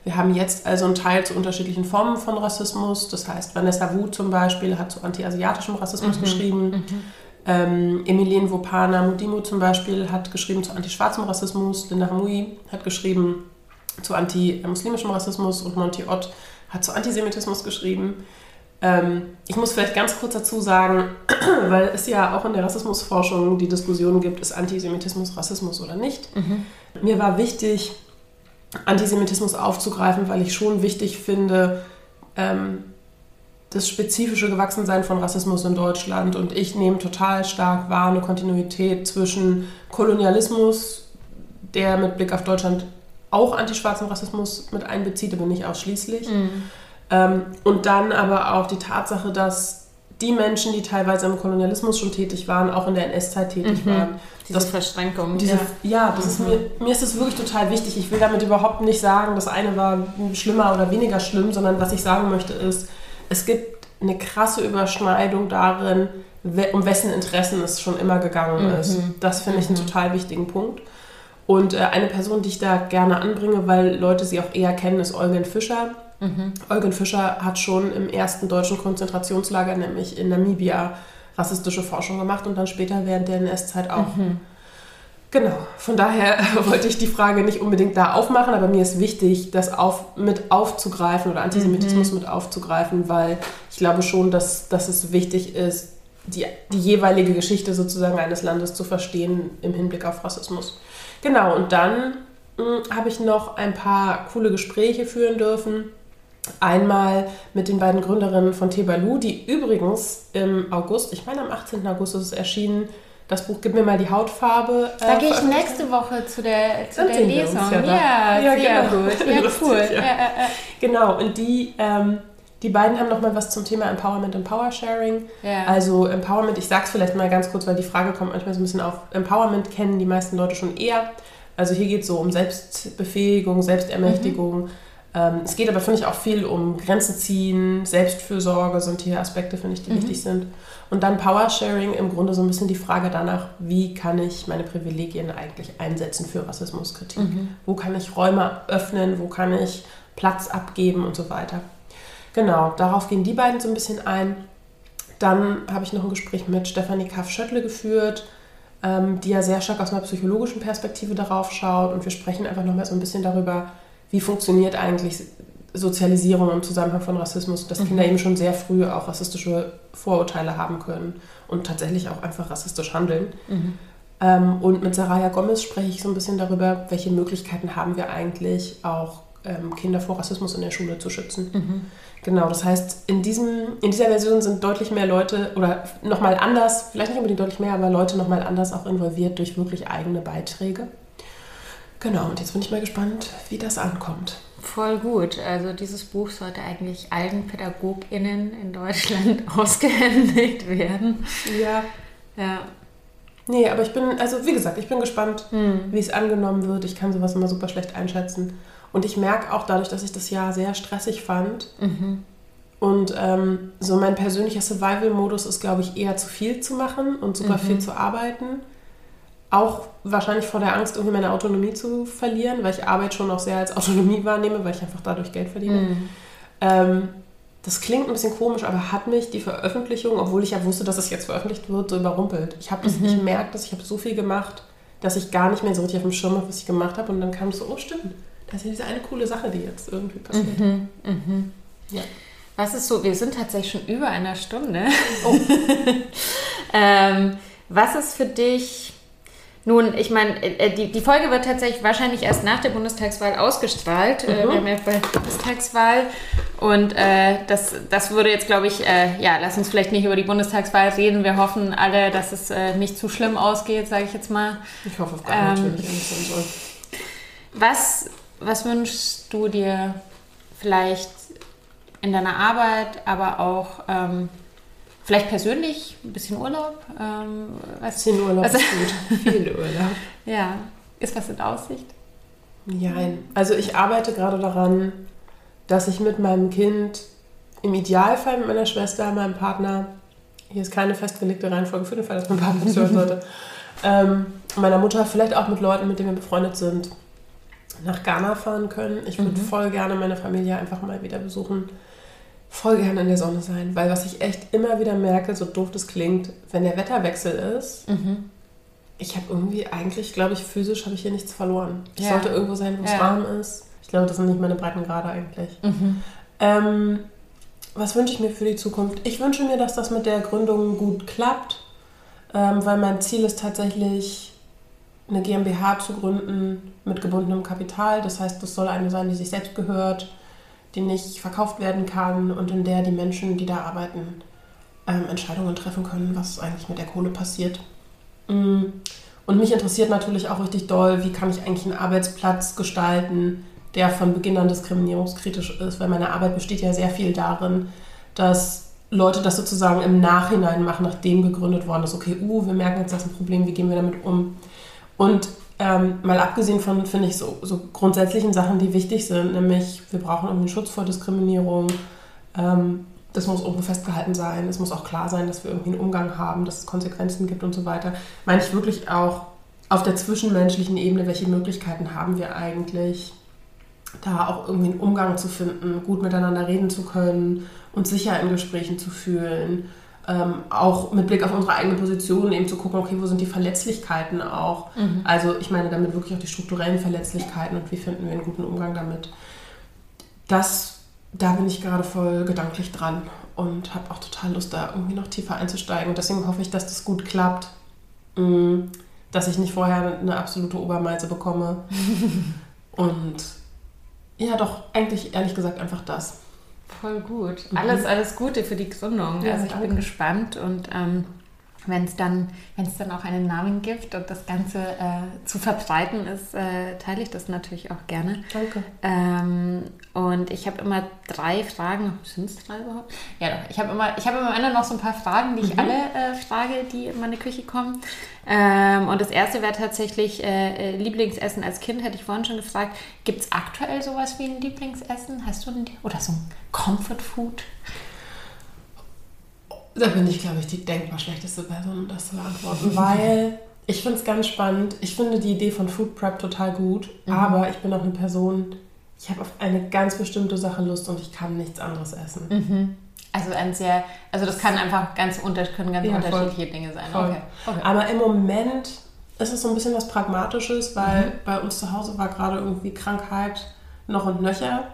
wir haben jetzt also einen Teil zu unterschiedlichen Formen von Rassismus. Das heißt, Vanessa Wu zum Beispiel hat zu anti-asiatischem Rassismus mhm. geschrieben. Mhm. Ähm, Emilien Wopana Mudimu zum Beispiel hat geschrieben zu antischwarzem Rassismus. Linda Hamui hat geschrieben zu anti-muslimischem Rassismus und Monty Ott hat zu Antisemitismus geschrieben. Ähm, ich muss vielleicht ganz kurz dazu sagen, <clears throat> weil es ja auch in der Rassismusforschung die Diskussion gibt, ist Antisemitismus Rassismus oder nicht. Mhm. Mir war wichtig, Antisemitismus aufzugreifen, weil ich schon wichtig finde, ähm, das spezifische Gewachsensein von Rassismus in Deutschland. Und ich nehme total stark wahr eine Kontinuität zwischen Kolonialismus, der mit Blick auf Deutschland auch antischwarzen Rassismus mit einbezieht, aber nicht ausschließlich. Mhm und dann aber auch die Tatsache, dass die Menschen, die teilweise im Kolonialismus schon tätig waren, auch in der NS-Zeit tätig mhm. waren. Diese das, Verschränkung. Diese, ja, ja das mhm. ist mir, mir ist es wirklich total wichtig. Ich will damit überhaupt nicht sagen, das eine war schlimmer oder weniger schlimm, sondern was ich sagen möchte ist, es gibt eine krasse Überschneidung darin, um wessen Interessen es schon immer gegangen mhm. ist. Das finde ich einen mhm. total wichtigen Punkt. Und äh, eine Person, die ich da gerne anbringe, weil Leute sie auch eher kennen, ist Eugen Fischer. Mhm. Eugen Fischer hat schon im ersten deutschen Konzentrationslager, nämlich in Namibia, rassistische Forschung gemacht und dann später während der NS-Zeit auch. Mhm. Genau, von daher <laughs> wollte ich die Frage nicht unbedingt da aufmachen, aber mir ist wichtig, das auf, mit aufzugreifen oder Antisemitismus mhm. mit aufzugreifen, weil ich glaube schon, dass, dass es wichtig ist, die, die jeweilige Geschichte sozusagen eines Landes zu verstehen im Hinblick auf Rassismus. Genau, und dann hm, habe ich noch ein paar coole Gespräche führen dürfen Einmal mit den beiden Gründerinnen von Tebalu, die übrigens im August, ich meine am 18. August ist es erschienen, das Buch Gib mir mal die Hautfarbe. Äh, da gehe ich nächste Woche zu der, zu der Lesung. Ja, ja, ja, sehr genau. gut. <laughs> Ja, Lustig, cool. Ja. Genau, und die, ähm, die beiden haben nochmal was zum Thema Empowerment und Powersharing. Ja. Also Empowerment, ich sage es vielleicht mal ganz kurz, weil die Frage kommt manchmal so ein bisschen auf. Empowerment kennen die meisten Leute schon eher. Also hier geht es so um Selbstbefähigung, Selbstermächtigung. Mhm es geht aber, finde ich, auch viel um Grenzen ziehen, Selbstfürsorge sind hier Aspekte, finde ich, die mhm. wichtig sind. Und dann Powersharing, im Grunde so ein bisschen die Frage danach, wie kann ich meine Privilegien eigentlich einsetzen für Rassismuskritik? Mhm. Wo kann ich Räume öffnen, wo kann ich Platz abgeben und so weiter. Genau, darauf gehen die beiden so ein bisschen ein. Dann habe ich noch ein Gespräch mit Stefanie Kaff-Schöttle geführt, ähm, die ja sehr stark aus einer psychologischen Perspektive darauf schaut. Und wir sprechen einfach nochmal so ein bisschen darüber, wie funktioniert eigentlich Sozialisierung im Zusammenhang von Rassismus, dass mhm. Kinder eben schon sehr früh auch rassistische Vorurteile haben können und tatsächlich auch einfach rassistisch handeln. Mhm. Ähm, und mit Saraya Gomez spreche ich so ein bisschen darüber, welche Möglichkeiten haben wir eigentlich auch ähm, Kinder vor Rassismus in der Schule zu schützen. Mhm. Genau, das heißt, in, diesem, in dieser Version sind deutlich mehr Leute oder nochmal anders, vielleicht nicht unbedingt deutlich mehr, aber Leute nochmal anders auch involviert durch wirklich eigene Beiträge. Genau, und jetzt bin ich mal gespannt, wie das ankommt. Voll gut. Also dieses Buch sollte eigentlich allen PädagogInnen in Deutschland <laughs> ausgehändigt werden. Ja. Ja. Nee, aber ich bin, also wie gesagt, ich bin gespannt, hm. wie es angenommen wird. Ich kann sowas immer super schlecht einschätzen. Und ich merke auch dadurch, dass ich das Jahr sehr stressig fand. Mhm. Und ähm, so mein persönlicher Survival-Modus ist, glaube ich, eher zu viel zu machen und super mhm. viel zu arbeiten auch wahrscheinlich vor der Angst, irgendwie meine Autonomie zu verlieren, weil ich Arbeit schon noch sehr als Autonomie wahrnehme, weil ich einfach dadurch Geld verdiene. Mhm. Ähm, das klingt ein bisschen komisch, aber hat mich die Veröffentlichung, obwohl ich ja wusste, dass es jetzt veröffentlicht wird, so überrumpelt. Ich habe das, mhm. ich merke, dass ich habe so viel gemacht, dass ich gar nicht mehr so richtig auf dem Schirm habe, was ich gemacht habe. Und dann kam es so, oh stimmt, das ist ja diese eine coole Sache, die jetzt irgendwie passiert. Mhm. Mhm. Ja. Was ist so, wir sind tatsächlich schon über einer Stunde. Oh. <laughs> ähm, was ist für dich nun, ich meine, äh, die, die Folge wird tatsächlich wahrscheinlich erst nach der Bundestagswahl ausgestrahlt. Äh, mhm. Wir haben ja bald Bundestagswahl. Und äh, das, das würde jetzt, glaube ich, äh, ja, lass uns vielleicht nicht über die Bundestagswahl reden. Wir hoffen alle, dass es äh, nicht zu schlimm ausgeht, sage ich jetzt mal. Ich hoffe auf gar ähm, natürlich. Was, was wünschst du dir vielleicht in deiner Arbeit, aber auch ähm, Vielleicht persönlich ein bisschen Urlaub. Ähm, was, bisschen Urlaub was, ist gut. Viel Urlaub. <laughs> ja. Ist was in Aussicht? Nein. Also ich arbeite gerade daran, dass ich mit meinem Kind im Idealfall mit meiner Schwester, meinem Partner, hier ist keine festgelegte Reihenfolge für den Fall, dass mein Partner das hören sollte, <laughs> ähm, meiner Mutter, vielleicht auch mit Leuten, mit denen wir befreundet sind, nach Ghana fahren können. Ich würde mhm. voll gerne meine Familie einfach mal wieder besuchen voll gerne in der Sonne sein, weil was ich echt immer wieder merke, so doof das klingt, wenn der Wetterwechsel ist, mhm. ich habe irgendwie eigentlich, glaube ich, physisch habe ich hier nichts verloren. Ich ja. sollte irgendwo sein, wo es ja. warm ist. Ich glaube, das sind nicht meine Breitengrade eigentlich. Mhm. Ähm, was wünsche ich mir für die Zukunft? Ich wünsche mir, dass das mit der Gründung gut klappt, ähm, weil mein Ziel ist tatsächlich, eine GmbH zu gründen mit gebundenem Kapital. Das heißt, das soll eine sein, die sich selbst gehört, die nicht verkauft werden kann und in der die Menschen, die da arbeiten, ähm, Entscheidungen treffen können, was eigentlich mit der Kohle passiert. Mm. Und mich interessiert natürlich auch richtig doll, wie kann ich eigentlich einen Arbeitsplatz gestalten, der von Beginn an diskriminierungskritisch ist, weil meine Arbeit besteht ja sehr viel darin, dass Leute das sozusagen im Nachhinein machen, nachdem gegründet worden ist, okay, uh, wir merken jetzt, das ist ein Problem, wie gehen wir damit um? Und ähm, mal abgesehen von, finde ich, so, so grundsätzlichen Sachen, die wichtig sind, nämlich wir brauchen irgendwie Schutz vor Diskriminierung. Ähm, das muss irgendwo festgehalten sein. Es muss auch klar sein, dass wir irgendwie einen Umgang haben, dass es Konsequenzen gibt und so weiter. Meine ich wirklich auch auf der zwischenmenschlichen Ebene, welche Möglichkeiten haben wir eigentlich, da auch irgendwie einen Umgang zu finden, gut miteinander reden zu können, uns sicher in Gesprächen zu fühlen ähm, auch mit Blick auf unsere eigene Position eben zu gucken, okay, wo sind die Verletzlichkeiten auch? Mhm. Also ich meine damit wirklich auch die strukturellen Verletzlichkeiten und wie finden wir einen guten Umgang damit. Das, da bin ich gerade voll gedanklich dran und habe auch total Lust, da irgendwie noch tiefer einzusteigen. Und deswegen hoffe ich, dass das gut klappt, mm, dass ich nicht vorher eine absolute Obermeise bekomme. <laughs> und ja, doch, eigentlich ehrlich gesagt einfach das. Voll gut. Mhm. Alles, alles Gute für die Gründung. Ja, also ich danke. bin gespannt und ähm, wenn es dann, dann auch einen Namen gibt und das Ganze äh, zu verbreiten ist, äh, teile ich das natürlich auch gerne. Danke. Ähm, und ich habe immer drei Fragen. Sind es drei überhaupt? Ja, doch. Ich habe immer, ich habe immer am Ende noch so ein paar Fragen, die ich mhm. alle äh, frage, die in meine Küche kommen. Ähm, und das erste wäre tatsächlich äh, äh, Lieblingsessen als Kind, hätte ich vorhin schon gefragt. Gibt es aktuell sowas wie ein Lieblingsessen? Hast du ein, oder so ein Comfort Food? Da bin ich, glaube ich, die denkbar schlechteste Person, um das zu beantworten, <laughs> weil ich finde es ganz spannend. Ich finde die Idee von Food Prep total gut, mhm. aber ich bin auch eine Person, ich habe auf eine ganz bestimmte Sache Lust und ich kann nichts anderes essen. Mhm. Also ein sehr, also das kann einfach ganz unter, können ganz ja, unterschiedliche voll. Dinge sein. Okay. Okay. Aber im Moment ist es so ein bisschen was Pragmatisches, weil mhm. bei uns zu Hause war gerade irgendwie Krankheit noch und nöcher.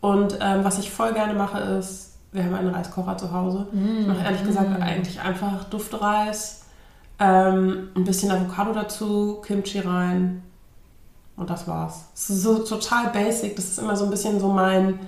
Und ähm, was ich voll gerne mache, ist wir haben einen Reiskocher zu Hause. Mm. Ich mache ehrlich gesagt mm. eigentlich einfach Duftreis, ähm, ein bisschen Avocado dazu, Kimchi rein und das war's. Das ist so total basic. Das ist immer so ein bisschen so mein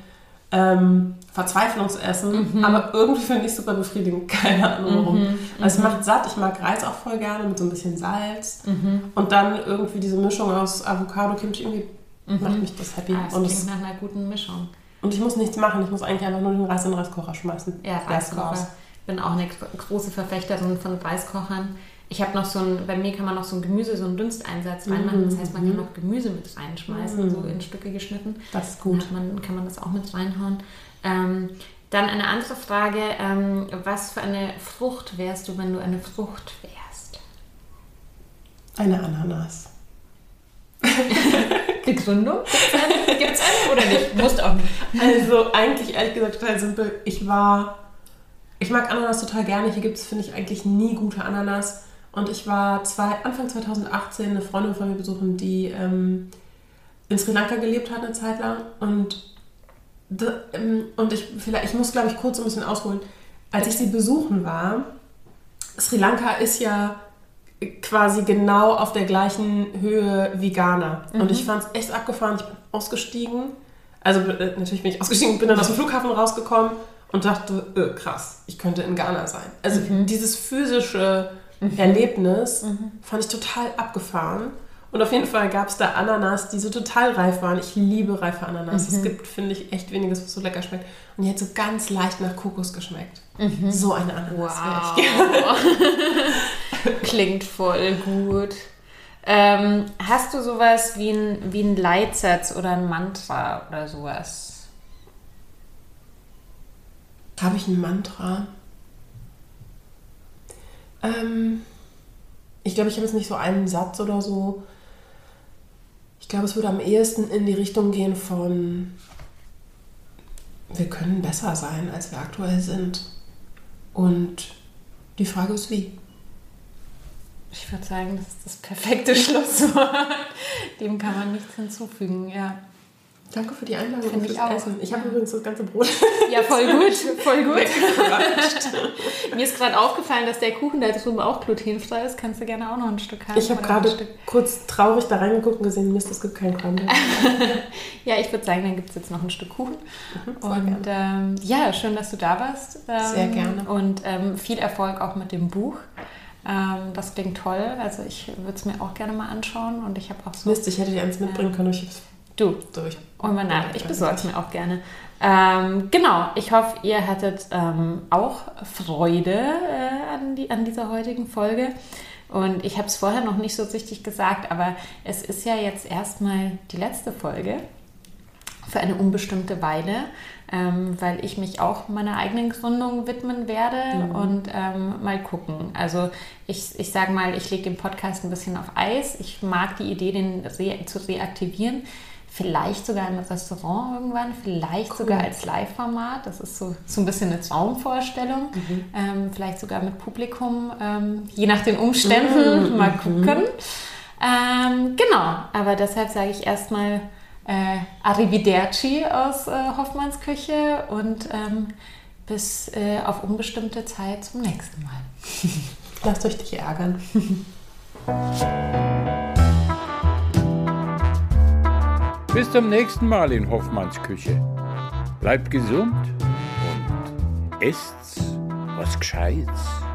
ähm, Verzweiflungsessen, mhm. aber irgendwie finde ich es super befriedigend. <laughs> Keine Ahnung warum. Mhm. Also es mhm. macht satt. Ich mag Reis auch voll gerne mit so ein bisschen Salz mhm. und dann irgendwie diese Mischung aus Avocado, Kimchi irgendwie mhm. macht mich das happy. Ah, das und klingt nach einer guten Mischung. Und ich muss nichts machen, ich muss eigentlich einfach nur den Reis in den Reiskocher schmeißen. Ja, Reiskocher. Ich bin auch eine große Verfechterin von Reiskochern. Ich habe noch so ein, bei mir kann man noch so ein Gemüse, so einen Dünsteinsatz reinmachen. Das heißt, man kann mhm. noch Gemüse mit reinschmeißen, mhm. so in Stücke geschnitten. Das ist gut. Dann man, kann man das auch mit reinhauen. Ähm, dann eine andere Frage: ähm, Was für eine Frucht wärst du, wenn du eine Frucht wärst? Eine Ananas. <laughs> Begründung? Gibt es eine oder nicht? Musst auch nicht. Also eigentlich ehrlich gesagt total simpel. Ich war, ich mag Ananas total gerne. Hier gibt es, finde ich, eigentlich nie gute Ananas. Und ich war zwei, Anfang 2018 eine Freundin von mir besuchen, die ähm, in Sri Lanka gelebt hat eine Zeit lang. Und, ähm, und ich, vielleicht, ich muss, glaube ich, kurz ein bisschen ausholen. Als ich sie besuchen war, Sri Lanka ist ja quasi genau auf der gleichen Höhe wie Ghana. Mhm. Und ich fand es echt abgefahren. Ich bin ausgestiegen. Also äh, natürlich bin ich ausgestiegen, bin dann aus dem Flughafen rausgekommen und dachte, öh, krass, ich könnte in Ghana sein. Also mhm. dieses physische mhm. Erlebnis mhm. fand ich total abgefahren. Und auf jeden Fall gab es da Ananas, die so total reif waren. Ich liebe reife Ananas. Mhm. Es gibt, finde ich, echt weniges, was so lecker schmeckt. Und die hat so ganz leicht nach Kokos geschmeckt. Mhm. So eine Ananas wow. <laughs> Klingt voll gut. Ähm, hast du sowas wie ein, wie ein Leitsatz oder ein Mantra oder sowas? Habe ich ein Mantra? Ähm, ich glaube, ich habe jetzt nicht so einen Satz oder so. Ich glaube, es würde am ehesten in die Richtung gehen von, wir können besser sein, als wir aktuell sind. Und die Frage ist, wie. Ich würde sagen, das ist das perfekte <laughs> Schlusswort. Dem kann man nichts hinzufügen, ja. Danke für die Einladung und fürs Essen. Ich habe übrigens das ganze Brot. <laughs> Ja, voll gut, voll gut. <laughs> Mir ist gerade aufgefallen, dass der Kuchen da drüben auch glutenfrei ist. Kannst du gerne auch noch ein Stück haben. Ich habe gerade kurz traurig da reingeguckt und gesehen, Mist, es gibt keinen Crumble. <laughs> ja, ich würde sagen, dann gibt es jetzt noch ein Stück Kuchen. Mhm, und ähm, ja, schön, dass du da warst. Ähm, Sehr gerne. Und ähm, viel Erfolg auch mit dem Buch. Ähm, das klingt toll. Also ich würde es mir auch gerne mal anschauen. Und ich habe auch so... Mist, ich hätte dir eins mitbringen können. Ich Du, durch. Und mal nach. Ich besorge es mir auch gerne. Ähm, genau, ich hoffe, ihr hattet ähm, auch Freude äh, an, die, an dieser heutigen Folge. Und ich habe es vorher noch nicht so richtig gesagt, aber es ist ja jetzt erstmal die letzte Folge für eine unbestimmte Weile, ähm, weil ich mich auch meiner eigenen Gründung widmen werde mhm. und ähm, mal gucken. Also ich, ich sage mal, ich lege den Podcast ein bisschen auf Eis. Ich mag die Idee, den re zu reaktivieren vielleicht sogar im Restaurant irgendwann, vielleicht cool. sogar als Live-Format. Das ist so, so ein bisschen eine Traumvorstellung. Mhm. Ähm, vielleicht sogar mit Publikum, ähm, je nach den Umständen. Mhm. <laughs> Mal gucken. Mhm. Ähm, genau, aber deshalb sage ich erstmal äh, Arrivederci aus äh, Hoffmanns Küche und ähm, bis äh, auf unbestimmte Zeit zum nächsten Mal. <laughs> Lasst euch nicht ärgern. <laughs> Bis zum nächsten Mal in Hoffmanns Küche. Bleibt gesund und esst was Gescheites.